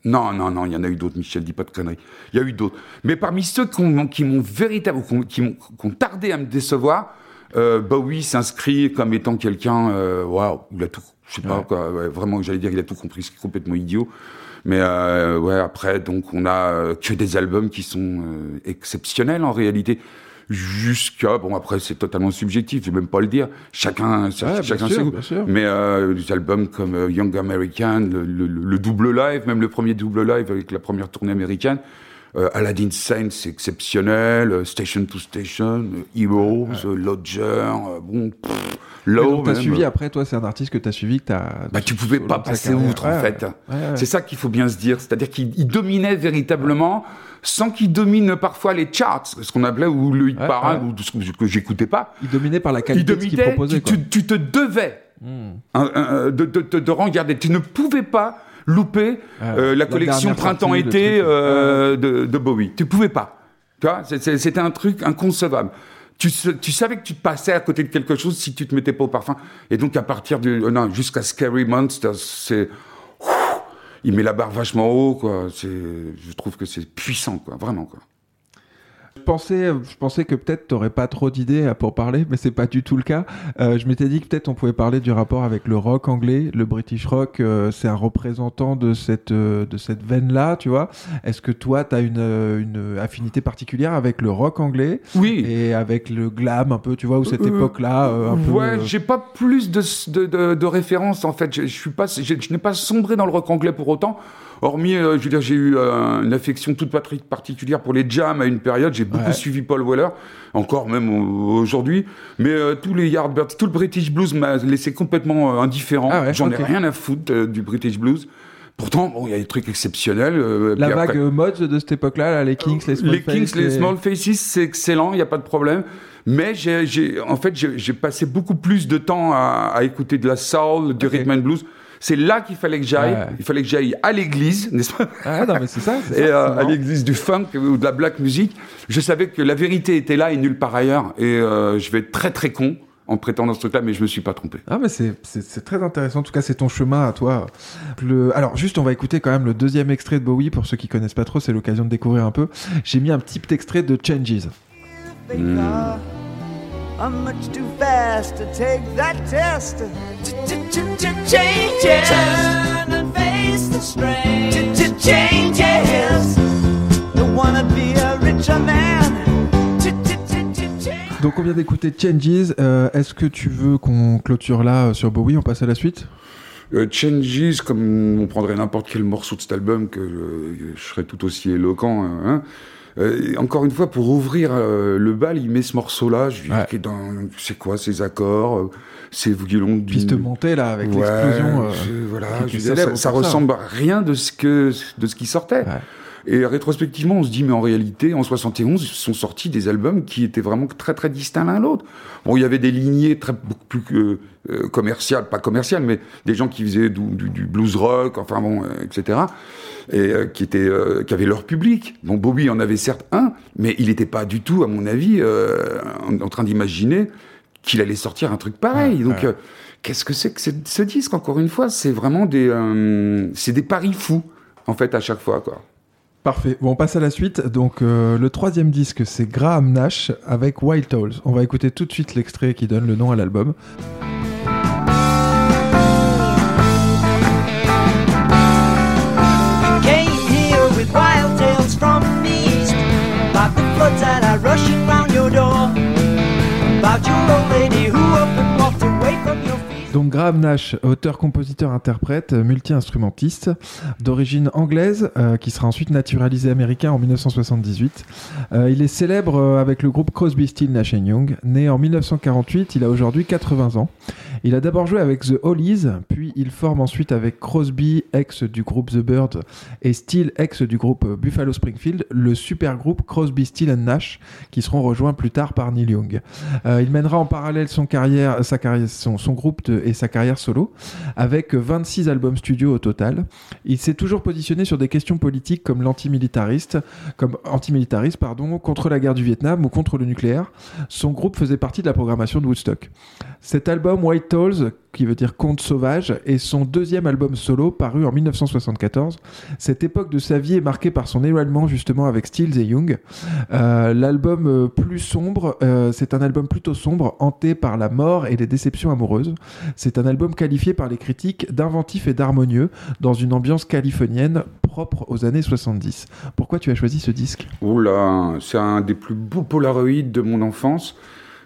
non, non, non, il y en a eu d'autres, Michel, dis pas de conneries. Il y a eu d'autres. Mais parmi ceux qui m'ont, véritablement, qui m'ont- tardé à me décevoir, euh, Bowie s'inscrit comme étant quelqu'un, euh, waouh, il a tout, je sais pas quoi, ouais, vraiment, j'allais dire, il a tout compris, c'est complètement idiot. Mais euh, ouais, après, donc, on a que des albums qui sont euh, exceptionnels en réalité. Jusqu'à bon après c'est totalement subjectif, je vais même pas le dire. Chacun, Ouais, bien chacun sûr, ses goûts. Mais euh, des albums comme euh, Young American, le, le- le double live, même le premier double live avec la première tournée américaine, euh, Aladdin Sane, c'est exceptionnel, euh, Station to Station, euh, Heroes, euh, Lodger, bon, pff, Low. t'as suivi après, toi, c'est un artiste que t'as suivi, que t'as. Bah, tu pouvais pas passer outre, Ouais, en ouais. fait. Ouais, ouais. C'est ça qu'il faut bien se dire. C'est-à-dire qu'il il dominait véritablement, sans qu'il domine parfois les charts, ce qu'on appelait, ou le hit Ouais, parade, ouais. ou ce que, que j'écoutais pas. Il dominait par la qualité de ce qu'il proposait. tu, tu- tu te devais Hmm. un- un- de, de, de, de regarder. Tu ne pouvais pas louper euh, la la collection printemps-été euh, de, de Bowie. Tu pouvais pas. Tu vois, c'était un truc inconcevable. Tu, sa- tu savais que tu te passais à côté de quelque chose si tu te mettais pas au parfum. Et donc à partir du euh, non jusqu'à Scary Monsters, c'est il met la barre vachement haut quoi. C'est je trouve que c'est puissant quoi, vraiment quoi. Je pensais, je pensais que peut-être t'aurais pas trop d'idées pour parler, mais c'est pas du tout le cas. Euh, je m'étais dit que peut-être on pouvait parler du rapport avec le rock anglais. Le British rock, euh, c'est un représentant de cette, euh, de cette veine-là, tu vois. Est-ce que toi, t'as une, une affinité particulière avec le rock anglais Oui. et avec le glam un peu, tu vois, ou cette époque-là, un peu. Ouais, j'ai pas plus de, de, de, de références en fait. Je, je suis pas, je, je n'ai pas sombré dans le rock anglais pour autant. Hormis, euh, je veux dire, j'ai eu euh, une affection toute particulière pour les jams à une période. J'ai beaucoup Ouais. suivi Paul Weller, encore même au- aujourd'hui. Mais euh, tous les Yardbirds, tout le British blues m'a laissé complètement euh, indifférent. Ah ouais, J'en ai rien à foutre euh, du British blues. Pourtant, bon, il y a des trucs exceptionnels. euh, La vague après- mods de cette époque-là, là, les Kings, les Small les Kings, Faces, les Small Faces, c'est excellent, il n'y a pas de problème. Mais j'ai, en fait, j'ai, passé beaucoup plus de temps à, à écouter de la soul, du rhythm and blues. C'est là qu'il fallait que j'aille. Ouais. Il fallait que j'aille à l'église, n'est-ce pas Ah non, mais c'est ça. c'est Et ça, euh, à l'église du funk ou de la black music. Je savais que la vérité était là et nulle part ailleurs. Et euh, je vais être très très con en prétendant ce truc-là, mais je me suis pas trompé. Ah mais c'est c'est- c'est très intéressant. En tout cas, c'est ton chemin à toi. Le... Alors juste, on va écouter quand même le deuxième extrait de Bowie pour ceux qui connaissent pas trop. C'est l'occasion de découvrir un peu. J'ai mis un petit extrait de Changes. Are. I'm much too fast to take that test. Changes. Turn and face the strain. Changes. Don't wanna be a richer man. Donc on vient d'écouter Changes. Euh, Est-ce que tu veux qu'on clôture là euh, sur Bowie? On passe à la suite. Euh, Changes, comme on prendrait n'importe quel morceau de cet album, que euh, je serais tout aussi éloquent. Hein, Euh, encore une fois, pour ouvrir euh, le bal, il met ce morceau-là. Je dis, Ouais. dans, c'est quoi ces accords, euh, ces violons Piste montée là avec Ouais, l'explosion. euh, voilà, je ça, ressemble à rien de ce que de ce qui sortait. Ouais. Et rétrospectivement, on se dit, mais en réalité, en 71, sont sortis des albums qui étaient vraiment très très distincts l'un l'autre. Bon, il y avait des lignées très beaucoup plus euh, euh, commerciales, pas commerciales, mais des gens qui faisaient du, du- du blues rock, enfin bon, euh, etc. Et euh, qui étaient, euh, qui avaient leur public. Bon, Bobby en avait certes un, mais il n'était pas du tout, à mon avis, en, en train d'imaginer qu'il allait sortir un truc pareil. Donc, qu'est-ce que c'est que ce, ce disque Encore une fois, c'est vraiment des, c'est des paris fous en fait à chaque fois, quoi. Parfait. Bon, on passe à la suite. Donc, euh, le troisième disque, c'est Graham Nash avec Wild Tales. On va écouter tout de suite l'extrait qui donne le nom à l'album. Donc Graham Nash, auteur, compositeur, interprète, multi-instrumentiste, d'origine anglaise, euh, qui sera ensuite naturalisé américain en 1978. Euh, il est célèbre euh, avec le groupe Crosby, Still, Nash Young. Né en 1948, il a aujourd'hui 80 ans. Il a d'abord joué avec The Hollies, puis il forme ensuite avec Crosby, ex du groupe The Birds, et Steele, ex du groupe Buffalo Springfield, le super groupe Crosby, Steele Nash, qui seront rejoints plus tard par Neil Young. Il mènera en parallèle son, carrière, son groupe de- et sa carrière solo, avec 26 albums studio au total. Il s'est toujours positionné sur des questions politiques comme l'antimilitariste, comme contre la guerre du Vietnam ou contre le nucléaire. Son groupe faisait partie de la programmation de Woodstock. Cet album White Tolls, qui veut dire Conte sauvage, est son deuxième album solo paru en 1974. Cette époque de sa vie est marquée par son éloignement justement avec Stills et Young. Euh, L'album euh, plus sombre, euh, c'est un album plutôt sombre, hanté par la mort et les déceptions amoureuses. C'est un album qualifié par les critiques d'inventif et d'harmonieux dans une ambiance californienne propre aux années 70. Pourquoi tu as choisi ce disque? C'est un des plus beaux polaroïdes de mon enfance.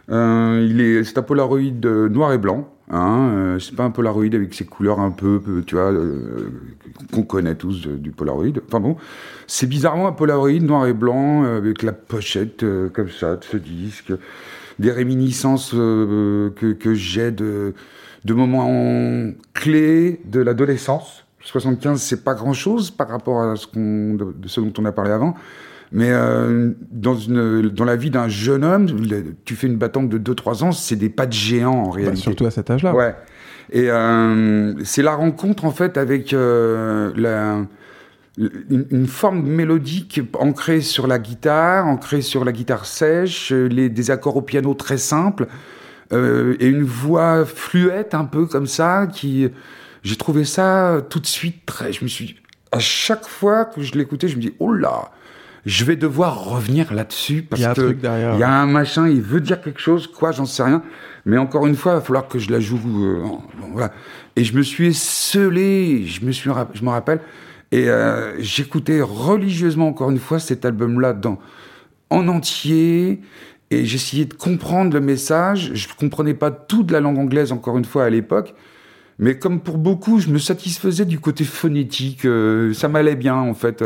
Euh, il est, c'est un polaroid euh, noir et blanc. Hein, euh, c'est pas un polaroid avec ses couleurs un peu, tu vois, euh, qu'on connaît tous euh, du polaroid. Enfin bon, c'est bizarrement un polaroid noir et blanc euh, avec la pochette comme ça de ce disque, des réminiscences que, que j'ai de, de moments clés de l'adolescence. 75, c'est pas grand chose par rapport à ce, qu'on, de ce dont on a parlé avant. Mais euh, dans, une, dans la vie d'un jeune homme, tu fais une battante de 2-3 ans, c'est des pas de géant en Bah, réalité. Surtout à cet âge-là. Ouais. Et euh, c'est la rencontre en fait avec euh, la, une, une forme mélodique ancrée sur la guitare, ancrée sur la guitare sèche, euh, les, des accords au piano très simples euh, et une voix fluette un peu comme ça qui j'ai trouvé ça tout de suite très je me suis à chaque fois que je l'écoutais je me dis oh là je vais devoir revenir là-dessus parce Il y a il y a un machin, il veut dire quelque chose, quoi, j'en sais rien. Mais encore une fois, il va falloir que je la joue. euh, bon, voilà. Et je me suis esselé, je me suis, je me rappelle, et euh, j'écoutais religieusement encore une fois cet album-là dans en entier. Et j'essayais de comprendre le message. Je comprenais pas tout de la langue anglaise encore une fois à l'époque. Mais comme pour beaucoup, je me satisfaisais du côté phonétique. euh, ça m'allait bien en fait.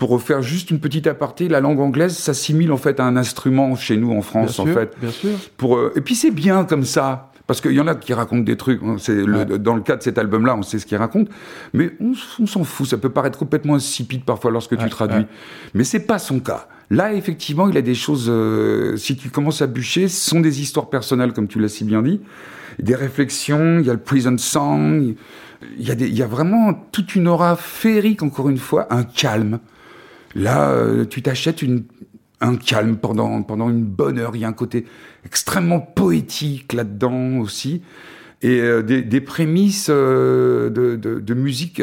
Pour faire juste une petite aparté, la langue anglaise s'assimile en fait à un instrument chez nous en Bien France en sûr, fait. bien sûr. Pour, euh, et puis c'est bien comme ça. Parce qu'il y en a qui racontent des trucs. hein, C'est le- Ouais. dans le cas de cet album-là, on sait ce qu'ils racontent. Mais on, s'en fout. Ça peut paraître complètement insipide parfois lorsque tu traduis. ouais. Mais c'est pas son cas. Là, effectivement, il a des choses. euh, si tu commences à bûcher, ce sont des histoires personnelles, comme tu l'as si bien dit. Des réflexions. Il y a le prison song. Il y a, des, il y a vraiment toute une aura féerique, encore une fois, un calme. Là, euh, tu t'achètes un calme pendant, pendant une bonne heure. Il y a un côté extrêmement poétique là-dedans aussi. Et euh, des, prémices euh, de, musique,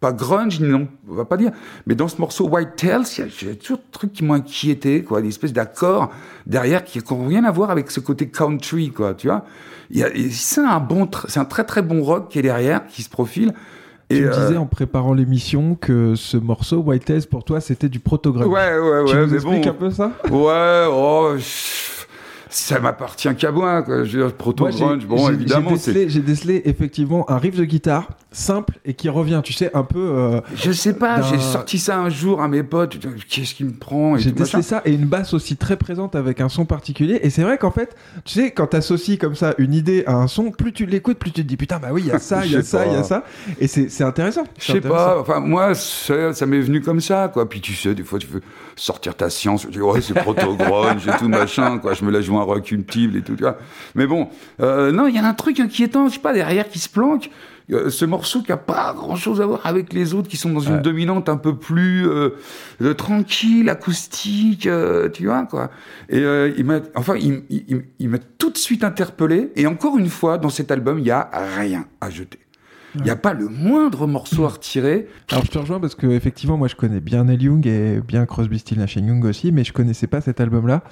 pas grunge, non, on va pas dire. Mais dans ce morceau White Tails, il y a- toujours des trucs qui m'ont inquiété, quoi, des espèces d'accords derrière qui n'ont rien à voir avec ce côté country, quoi, tu vois. C'est un bon, c'est un très très bon rock qui est derrière, qui se profile. Tu Et, me euh, disais en préparant l'émission que ce morceau, White pour toi, c'était du proto-grunge. Ouais, ouais, Tu ouais, nous mais expliques bon. un peu ça? Ouais, oh, je- ça m'appartient qu'à moi, quoi. Je veux dire, proto Moi, grunge, bon, évidemment, j'ai décelé, effectivement un riff de guitare simple et qui revient, tu sais, un peu. euh, Je sais pas, j'ai sorti ça un jour à mes potes, qu'est-ce qui me prend J'ai décelé ça et une basse aussi très présente avec un son particulier. Et c'est vrai qu'en fait, tu sais, quand t'associes comme ça une idée à un son, plus tu l'écoutes, plus tu te dis putain, bah oui, il y a ça, il y a ça, il y a ça. Et c'est intéressant. Je sais pas, enfin, moi, ça, ça m'est venu comme ça, quoi. Puis tu sais, des fois, tu veux sortir ta science, tu dis, ouais, c'est proto-grunge et tout, machin, quoi. Je me la joue un ultime et tout, tu vois. Mais bon, euh, non, il y a un truc inquiétant, je sais pas, derrière qui se planque. Euh, ce morceau qui a pas grand chose à voir avec les autres qui sont dans une dominante un peu plus euh, tranquille, acoustique, tu vois quoi. Et il m'a, enfin, il, il- il- il m'a tout de suite interpellé. Et encore une fois, dans cet album, il y a rien à jeter. Il n'y a pas le moindre morceau à retirer. Alors je te rejoins parce que effectivement moi je connais bien Neil Young et bien Crosby, Stills, Nash Young aussi, mais je connaissais pas cet album-là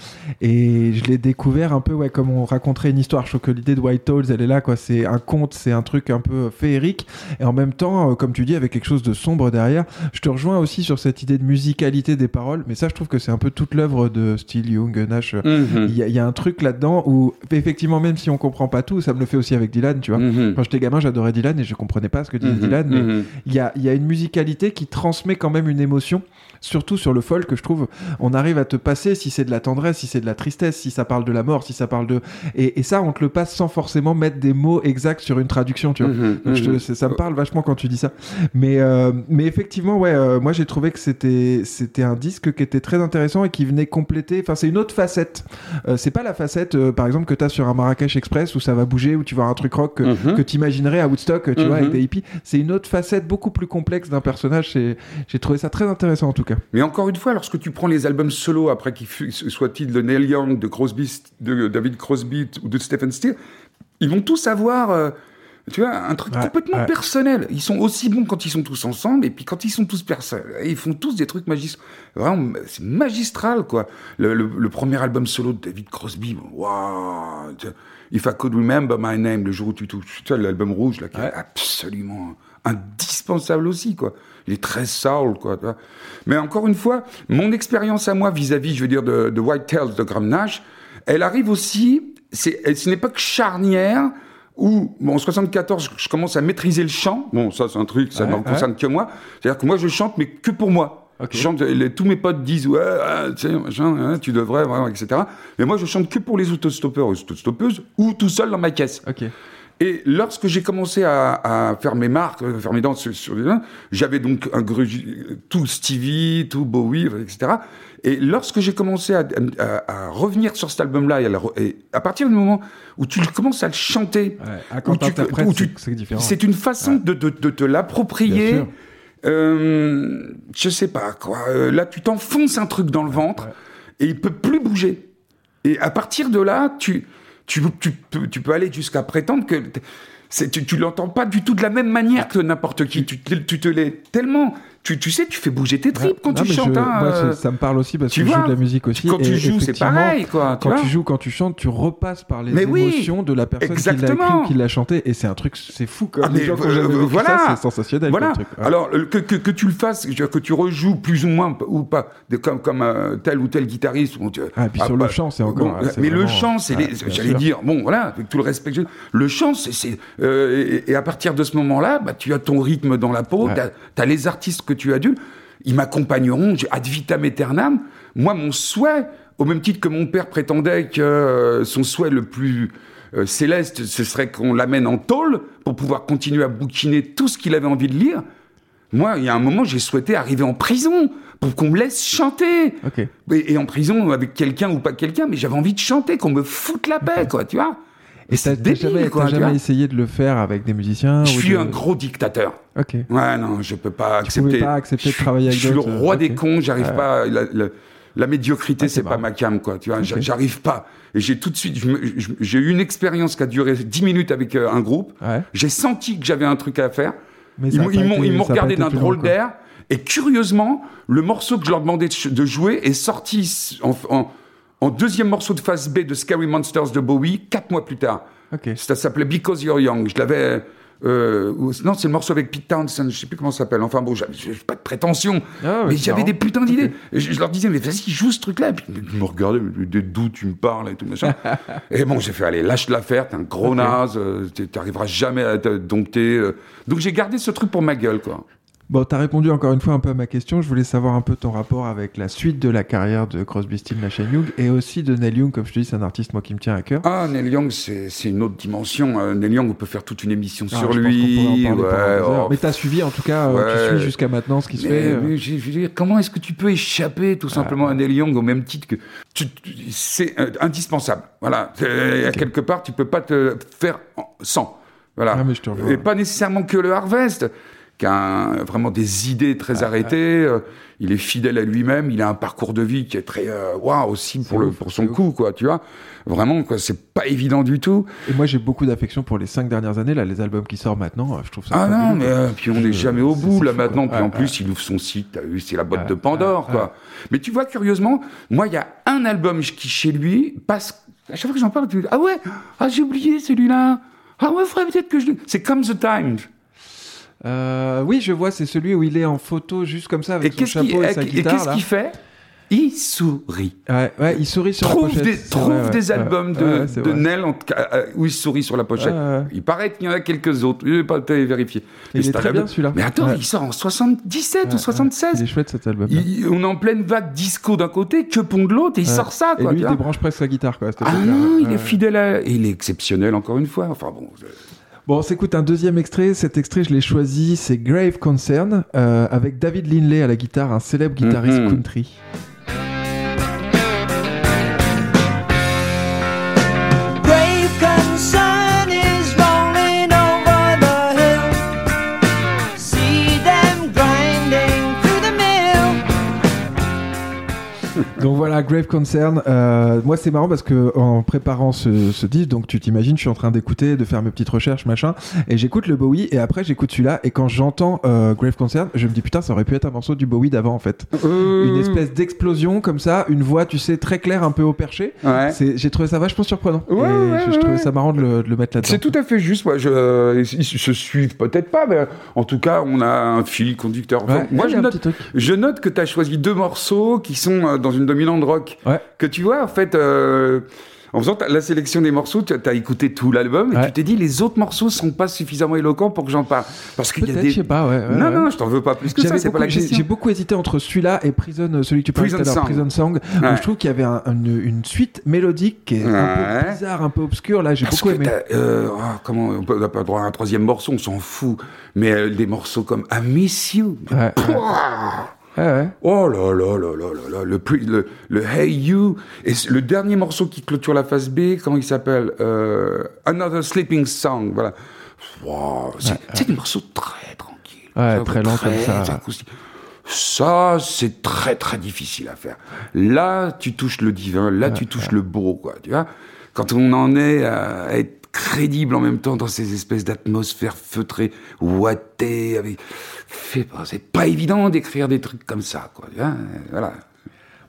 et je l'ai découvert un peu ouais comme on raconterait une histoire. Je trouve que l'idée de White Tales elle est là quoi, c'est un conte, c'est un truc un peu féerique et en même temps euh, comme tu dis avec quelque chose de sombre derrière. Je te rejoins aussi sur cette idée de musicalité des paroles, mais ça je trouve que c'est un peu toute l'œuvre de Steele, Young, Nash. Il y, a- il y a un truc là-dedans où effectivement même si on comprend pas tout, ça me le fait aussi avec Dylan, tu vois. Mhm. Quand j'étais gamin, j'adorais Dylan et je comprenais comprenais pas ce que disait Mhm, Dylan, mais mhm. il y a, il y a une musicalité qui transmet quand même une émotion, surtout sur le folk, que je trouve. On arrive à te passer si c'est de la tendresse, si c'est de la tristesse, si ça parle de la mort, si ça parle de. Et, et ça, on te le passe sans forcément mettre des mots exacts sur une traduction, tu vois. Donc, je te- mhm. c'est- ça me parle vachement quand tu dis ça. Mais, euh, mais effectivement, ouais, euh, moi j'ai trouvé que c'était c'était un disque qui était très intéressant et qui venait compléter. Enfin, c'est une autre facette. Euh, c'est pas la facette, par exemple, que tu as sur un Marrakech Express où ça va bouger, où tu vois un truc rock que, que tu imaginerais à Woodstock, tu vois, avec des hippies. C'est une autre facette beaucoup plus complexe d'un personnage. J'ai trouvé ça très intéressant en tout cas. Mais encore une fois, lorsque tu prends les albums solo, après qu'ils soient-ils de Neil Young, de Crosby, de David Crosby ou de Stephen Stills, ils vont tous avoir, euh, tu vois, un truc Ouais, complètement ouais. personnel. Ils sont aussi bons quand ils sont tous ensemble, et puis quand ils sont tous personnels, ils font tous des trucs magistraux. Vraiment, c'est magistral, quoi. Le, le- le premier album solo de David Crosby, waouh, If I Could Remember My Name, le jour où tu touches, tu vois, l'album rouge, là, qui est absolument indispensable aussi, quoi. Il est très soul, quoi. tu vois. Mais encore une fois, mon expérience à moi vis-à-vis, je veux dire, de, de White Tales de Graham Nash, elle arrive aussi, c'est, elle- c'est une époque charnière où, bon, en 74, je, commence à maîtriser le chant. Bon, ça, c'est un truc, ça Ouais, ne ouais. concerne que moi. C'est-à-dire que moi, je chante, mais que pour moi. Je chante, les- tous mes potes disent, ouais, ah, tu sais, machin, hein, tu devrais, vraiment, etc. Mais moi, je chante que pour les autostoppeurs autostoppeuses ou tout seul dans ma caisse. Ok. Et lorsque j'ai commencé à, à faire mes marques, euh, faire mes dents sur, sur les j'avais donc un tout Stevie, tout Bowie, etc. Et lorsque j'ai commencé à, à- à revenir sur cet album-là, et, à et à partir du moment où tu commences à le chanter, Ouais, à où tu- c'est- tu- c'est différent. c'est une façon Ouais. de, de- de te l'approprier. Euh, je sais pas quoi. Euh, là, tu t'enfonces un truc dans le ventre et il peut plus bouger. Et à partir de là, tu, tu, peux- aller jusqu'à prétendre que tu, l'entends pas du tout de la même manière que n'importe qui. Tu, tu te l'es tellement. Tu, tu sais, tu fais bouger tes tripes quand Non, tu chantes. je- hein, moi, euh, ça, me parle aussi parce tu que je joue vois, de la musique aussi. quand tu joues, c'est pareil, quoi. tu Quand vois. tu joues, quand tu chantes, tu repasses par les Mais oui, émotions de la personne qui l'a écrit exactement. qui l'a chanté. Et c'est un truc, c'est fou. Comme Ah, les gens euh, vécu voilà. c'est sensationnel. Voilà. comme truc. Ouais. Alors euh, que, que, que tu le fasses, que tu rejoues plus ou moins ou pas, de, comme, comme euh, tel ou tel guitariste. Tu- Ah, et puis sur le bah, chant, c'est encore, bon, ah, mais le chant, c'est j'allais dire, bon, voilà, avec tout le respect que le chant, c'est, c'est, euh, et, à partir de ce moment-là, bah, tu as ton rythme dans la peau, tu as, les artistes que tu adules, ils m'accompagneront, ad vitam aeternam. Moi, mon souhait, au même titre que mon père prétendait que euh, son souhait le plus euh, céleste, ce serait qu'on l'amène en tôle pour pouvoir continuer à bouquiner tout ce qu'il avait envie de lire. Moi, il y a un moment, j'ai souhaité arriver en prison pour qu'on me laisse chanter. Et, et en prison avec quelqu'un ou pas quelqu'un, mais j'avais envie de chanter, qu'on me foute la paix, quoi, tu vois. Et t'as débile, jamais, quoi, tu jamais vois. essayé de le faire avec des musiciens Je ou suis de- un gros dictateur. Ok. Ouais, non, je peux pas Tu accepter. pas accepter de travailler avec Je suis le euh, roi ok. des cons, j'arrive pas. La, la- la médiocrité, Ah, c'est pas ma cam, quoi. Tu vois, j'arrive pas. Et j'ai tout de suite, j'ai eu une expérience qui a duré 10 minutes avec euh, un groupe. Ouais. J'ai senti que j'avais un truc à faire. Mais Ils m'ont regardé d'un drôle d'air. Et curieusement, le morceau que je leur demandais de, de jouer est sorti en, en- en deuxième morceau de phase B de Scary Monsters de Bowie, quatre mois plus tard. Ça s'appelait Because You're Young. Je l'avais. euh, non, c'est le morceau avec Pete Townsend, je sais plus comment ça s'appelle. Enfin bon, j'avais pas de prétention. Ah mais j'avais des putains d'idées. Je, je leur disais, mais vas-y, joue ce truc-là. Et puis ils me regardaient, d'où tu me parles et tout machin. et bon, j'ai fait, allez, lâche l'affaire, t'es un gros Ok. naze, euh, t'arriveras jamais à te dompter. euh. Donc j'ai gardé ce truc pour ma gueule, quoi. Bon, t'as répondu encore une fois un peu à ma question. Je voulais savoir un peu ton rapport avec la suite de la carrière de Crosby, Stills, Nash Young et aussi de Neil Young. Comme je te dis, c'est un artiste moi qui me tient à cœur. Ah, Neil Young, c'est une autre dimension. Euh, Neil Young, on peut faire toute une émission Ah, sur je lui. en ouais, oh, Mais t'as suivi en tout cas, euh, tu suis jusqu'à maintenant ce qui se Mais, fait. euh. mais j'ai- je veux dire, comment est-ce que tu peux échapper tout simplement à Neil Young au même titre que tu- tu- c'est euh, indispensable. Voilà, quelque part tu peux pas te faire sans. Voilà, Ah, mais je te et pas nécessairement que le Harvest, qui a un- vraiment des idées très arrêtées. euh, il est fidèle à lui-même. Il a un parcours de vie qui est très euh, waouh aussi pour le ouf, pour son ouf. coup quoi. Tu vois, vraiment quoi, c'est pas évident du tout. Et moi, j'ai beaucoup d'affection pour les cinq dernières années. Là, les albums qui sortent maintenant, euh, je trouve ça. Ah non, mais euh, puis on n'est jamais au bout là maintenant. Puis en Ouais, plus, il ouvre son site. T'as vu, c'est la boîte de Pandore, quoi. Mais tu vois, curieusement, moi, il y a un album qui chez lui passe. À chaque fois que j'en parle, tu dis ah ouais, ah j'ai oublié celui-là. Ah ouais, frère, peut-être que je. C'est Come the Time. Euh, oui, je vois, c'est celui où il est en photo juste comme ça Et avec son qu'est-ce chapeau et, et sa qu'est-ce guitare. là. qu'il fait? Il sourit. Ouais, ouais, il sourit sur la Trouve pochette. des, trouve vrai, ouais. des albums de, de. Nell en euh, où il sourit sur la pochette. Il paraît qu'il y en a quelques autres. Je n'ai pas été vérifié. Il est très bien, celui-là. Mais attends, il sort en 77 Ouais, ou 76. Il est chouette cet album. Il- on est en pleine vague disco d'un côté, que pont de l'autre, et il sort ça. Et lui, il débranche presque sa guitare. Quoi. Ah non, il est fidèle à... et il est exceptionnel encore une fois. Enfin bon, Bon, on s'écoute un deuxième extrait. Cet extrait, je l'ai choisi, c'est Grave Concern, euh, avec David Lindley à la guitare, un célèbre guitariste Mhm. country. Donc voilà, Grave Concern. Euh, moi, c'est marrant parce que en préparant ce, ce disque, donc tu t'imagines, je suis en train d'écouter, de faire mes petites recherches, machin, et j'écoute le Bowie, et après j'écoute celui-là, et quand j'entends euh, Grave Concern, je me dis putain, ça aurait pu être un morceau du Bowie d'avant en fait. Euh, Une espèce d'explosion comme ça, une voix, tu sais, très claire, un peu au perché. Ouais. J'ai trouvé ça vachement surprenant. Ouais, et ouais, je, trouvais ça marrant de le, de le mettre là-dedans. C'est tout à fait juste. Moi, je, ils se suivent peut-être pas, mais en tout cas, on a un fil conducteur. Enfin, moi, je note, je note que tu as choisi deux morceaux qui sont dans une dominante rock. Ouais. Que tu vois, en fait, euh, en faisant la sélection des morceaux, tu as écouté tout l'album et Ouais. tu t'es dit les autres morceaux sont pas suffisamment éloquents pour que j'en parle. Parce qu'il y a des. je sais pas, ouais. non, non, je t'en veux pas plus que ça, c'est pas la J'ai question. j'ai beaucoup hésité entre celui-là et Prison, euh, celui que tu parlais tout à Prison l'heure, Song. Prison Song, où je trouve qu'il y avait un- une, une suite mélodique qui est un peu bizarre, un peu obscure. Là, j'ai beaucoup aimé. euh, ah, comment on n'a pas droit à un troisième morceau, on s'en fout. Mais euh, des morceaux comme I Miss You. Pouah Ouais, ouais. Oh là là là là là là, le, le, le Hey You, et le dernier morceau qui clôture la phase B, comment il s'appelle euh, Another Sleeping Song, voilà. Wow, c'est c'est des morceaux très tranquilles. Ouais, très lents comme ça. Ça, c'est très très difficile à faire. Là, tu touches le divin, là, tu touches le beau, quoi, tu vois. Quand on en est à être crédible en même temps dans ces espèces d'atmosphères feutrées, ouatées, avec... C'est pas évident d'écrire des trucs comme ça, quoi. vois, Voilà.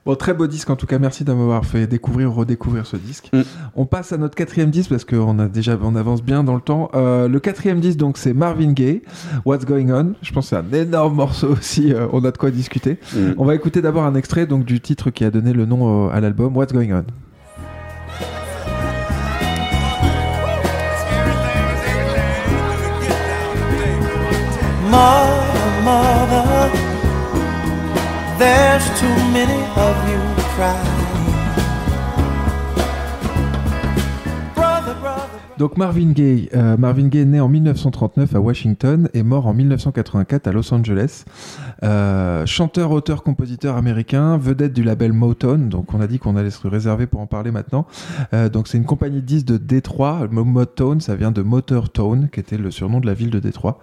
Bon, très beau disque en tout cas. Merci de m'avoir fait découvrir, redécouvrir ce disque. Mm. On passe à notre quatrième disque parce qu'on a déjà, on avance bien dans le temps. Euh, le quatrième disque, donc, c'est Marvin Gaye. What's Going On. Je pense que c'est un énorme morceau aussi. euh, on a de quoi discuter. Mm. On va écouter d'abord un extrait donc du titre qui a donné le nom euh, à l'album, What's Going On. Mother, mother, there's too many of you crying. Donc Marvin Gaye, euh, Marvin Gaye né en 1939 à Washington et mort en 1984 à Los Angeles. Euh, chanteur, auteur, compositeur américain, vedette du label Motown. Donc on a dit qu'on allait se réserver pour en parler maintenant. Euh, donc c'est une compagnie de disques de Détroit. Motown, ça vient de Motor Town, qui était le surnom de la ville de Détroit.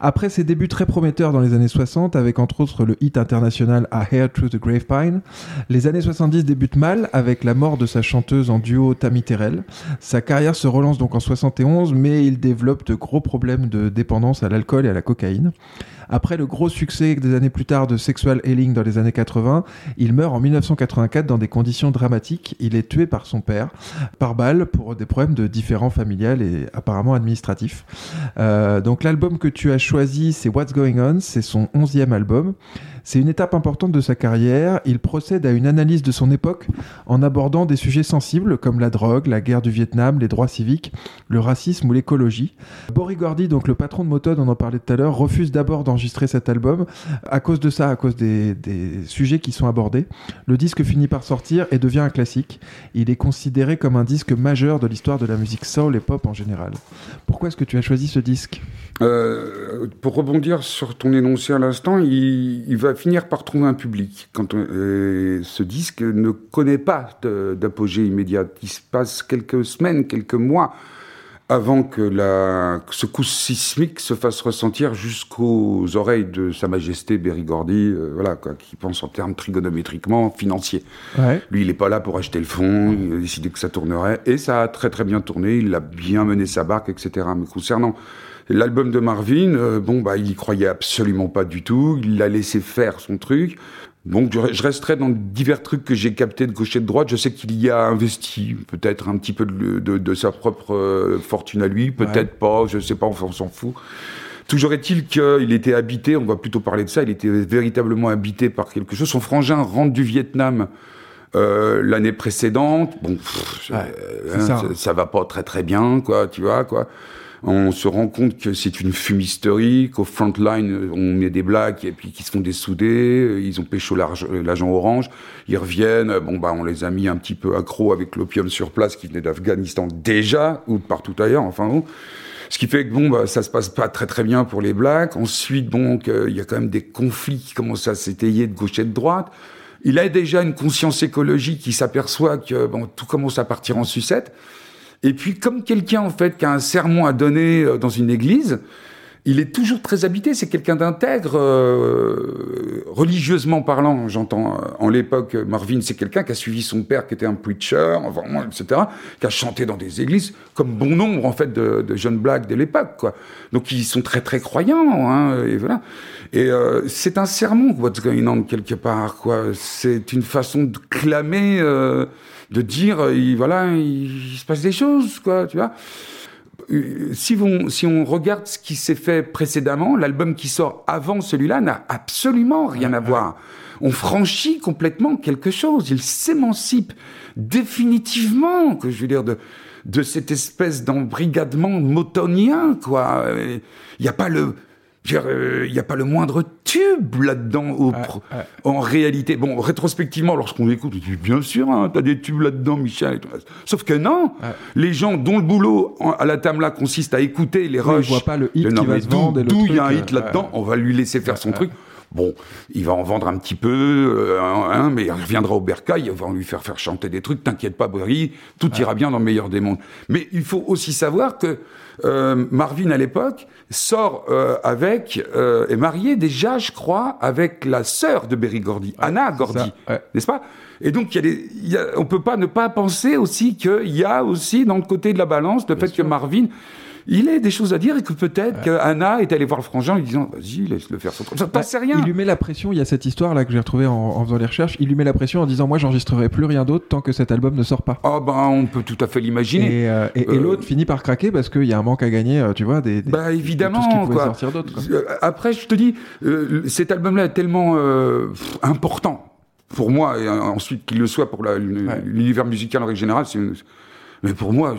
Après ses débuts très prometteurs dans les années 60, avec entre autres le hit international A Hair Through the Gravepine, les années 70 débutent mal avec la mort de sa chanteuse en duo Tammy Terrell. Sa carrière se relance donc en 71, mais il développe de gros problèmes de dépendance à l'alcool et à la cocaïne. Après le gros succès des années plus tard de Sexual Healing dans les années 80, il meurt en 1984 dans des conditions dramatiques. Il est tué par son père, par balle, pour des problèmes de différents familiales et apparemment administratifs. Euh, donc l'album que tu as choisi, c'est What's Going On, c'est son onzième album. C'est une étape importante de sa carrière. Il procède à une analyse de son époque en abordant des sujets sensibles comme la drogue, la guerre du Vietnam, les droits civiques, le racisme ou l'écologie. Boris Gordy, donc le patron de Motod, on en parlait tout à l'heure, refuse d'abord d'enregistrer cet album à cause de ça, à cause des, des sujets qui sont abordés. Le disque finit par sortir et devient un classique. Il est considéré comme un disque majeur de l'histoire de la musique soul et pop en général. Pourquoi est-ce que tu as choisi ce disque? Euh, pour rebondir sur ton énoncé à l'instant, il, va finir par trouver un public. Quand euh, ce disque ne connaît pas d'apogée immédiate. Il se passe quelques semaines, quelques mois avant que la que secousse sismique se fasse ressentir jusqu'aux oreilles de Sa Majesté Berry Gordy, euh, voilà, quoi, qui pense en termes trigonométriquement financiers. Ouais. Lui, il n'est pas là pour acheter le fond, il a décidé que ça tournerait, et ça a très très bien tourné, il a bien mené sa barque, etc. Mais concernant l'album de Marvin, euh, bon, bah, il y croyait absolument pas du tout, il l'a laissé faire son truc. Donc, je, resterai dans divers trucs que j'ai captés de gauche et de droite. Je sais qu'il y a investi peut-être un petit peu de, de- de sa propre euh, fortune à lui, peut-être pas, je sais pas, on s'en fout. Toujours est-il qu'il était habité, on va plutôt parler de ça, il était véritablement habité par quelque chose. Son frangin rentre du Vietnam euh, l'année précédente. Bon, pff, Ouais, euh, ça. ça. ça va pas très très bien, quoi, tu vois, quoi. On se rend compte que c'est une fumisterie, qu'au frontline, on met des blagues et puis qu'ils se font dessouder. Ils ont pécho l'arge- l'agent orange. Ils reviennent. Bon, bah, on les a mis un petit peu accros avec l'opium sur place qui venait d'Afghanistan déjà ou de partout ailleurs. Enfin bon. Ce qui fait que bon, bah, ça se passe pas très très bien pour les blacks. Ensuite, bon, il y a quand même des conflits qui commencent à s'étayer de gauche et de droite. Il a déjà une conscience écologique qui s'aperçoit que bon, tout commence à partir en sucette. Et puis, comme quelqu'un en fait qui a un sermon à donner euh, dans une église, il est toujours très habité. C'est quelqu'un d'intègre, euh, religieusement parlant. J'entends euh, en l'époque Marvin, c'est quelqu'un qui a suivi son père, qui était un preacher, enfin, etc., qui a chanté dans des églises, comme bon nombre en fait de, de jeunes blacks de l'époque, quoi. Donc ils sont très très croyants, hein, et voilà. Et euh, c'est un sermon, what's going on quelque part, quoi. C'est une façon de clamer, euh, de dire, euh, il, voilà, il, il se passe des choses, quoi, tu vois. Euh, si on, si on regarde ce qui s'est fait précédemment, l'album qui sort avant celui-là n'a absolument rien à voir. On franchit complètement quelque chose. Il s'émancipe définitivement, que je veux dire, de, de cette espèce d'embrigadement motonien, quoi. Il n'y a pas le, euh, il n'y a pas le moindre tube là-dedans. Au pro- ouais. En réalité, bon, rétrospectivement, lorsqu'on écoute, on dit bien sûr, hein, t'as des tubes là-dedans, Michel. Sauf que non, Ouais. les gens dont le boulot à la Tamla consiste à écouter les rushs. ils voient pas le hit qui va se d'où- vendre il y a un hit euh, là-dedans, on va lui laisser faire son truc. Bon, il va en vendre un petit peu, euh, hein, mais il reviendra au bercail, on va lui faire faire chanter des trucs. T'inquiète pas, Bory, tout ira bien dans le meilleur des mondes. Mais il faut aussi savoir que euh, Marvin, à l'époque, sort euh, avec, euh, est marié déjà, je crois, avec la sœur de Berry Gordy, Anna Gordy, ouais. n'est-ce pas? Et donc, il y a des, il y a, on peut pas ne pas penser aussi qu'il y a aussi dans le côté de la balance le fait que Marvin, il ait des choses à dire et que peut-être que Anna est allée voir le frangin en lui disant, vas-y, laisse-le faire son truc. Ça, t'en sais rien. Il lui met la pression, il y a cette histoire là que j'ai retrouvée en, en faisant les recherches, il lui met la pression en disant moi j'enregistrerai plus rien d'autre tant que cet album ne sort pas. Ah ben, on peut tout à fait l'imaginer. Et, euh, et- et Euh, l'autre finit par craquer parce qu'il y a un manque à gagner, euh, tu vois, des, des- Bah de évidemment, tout ce qui pouvait quoi. sortir d'autre. Après, je te dis, cet album-là est tellement important pour moi, et ensuite qu'il le soit pour l'univers musical en règle générale, c'est mais pour moi,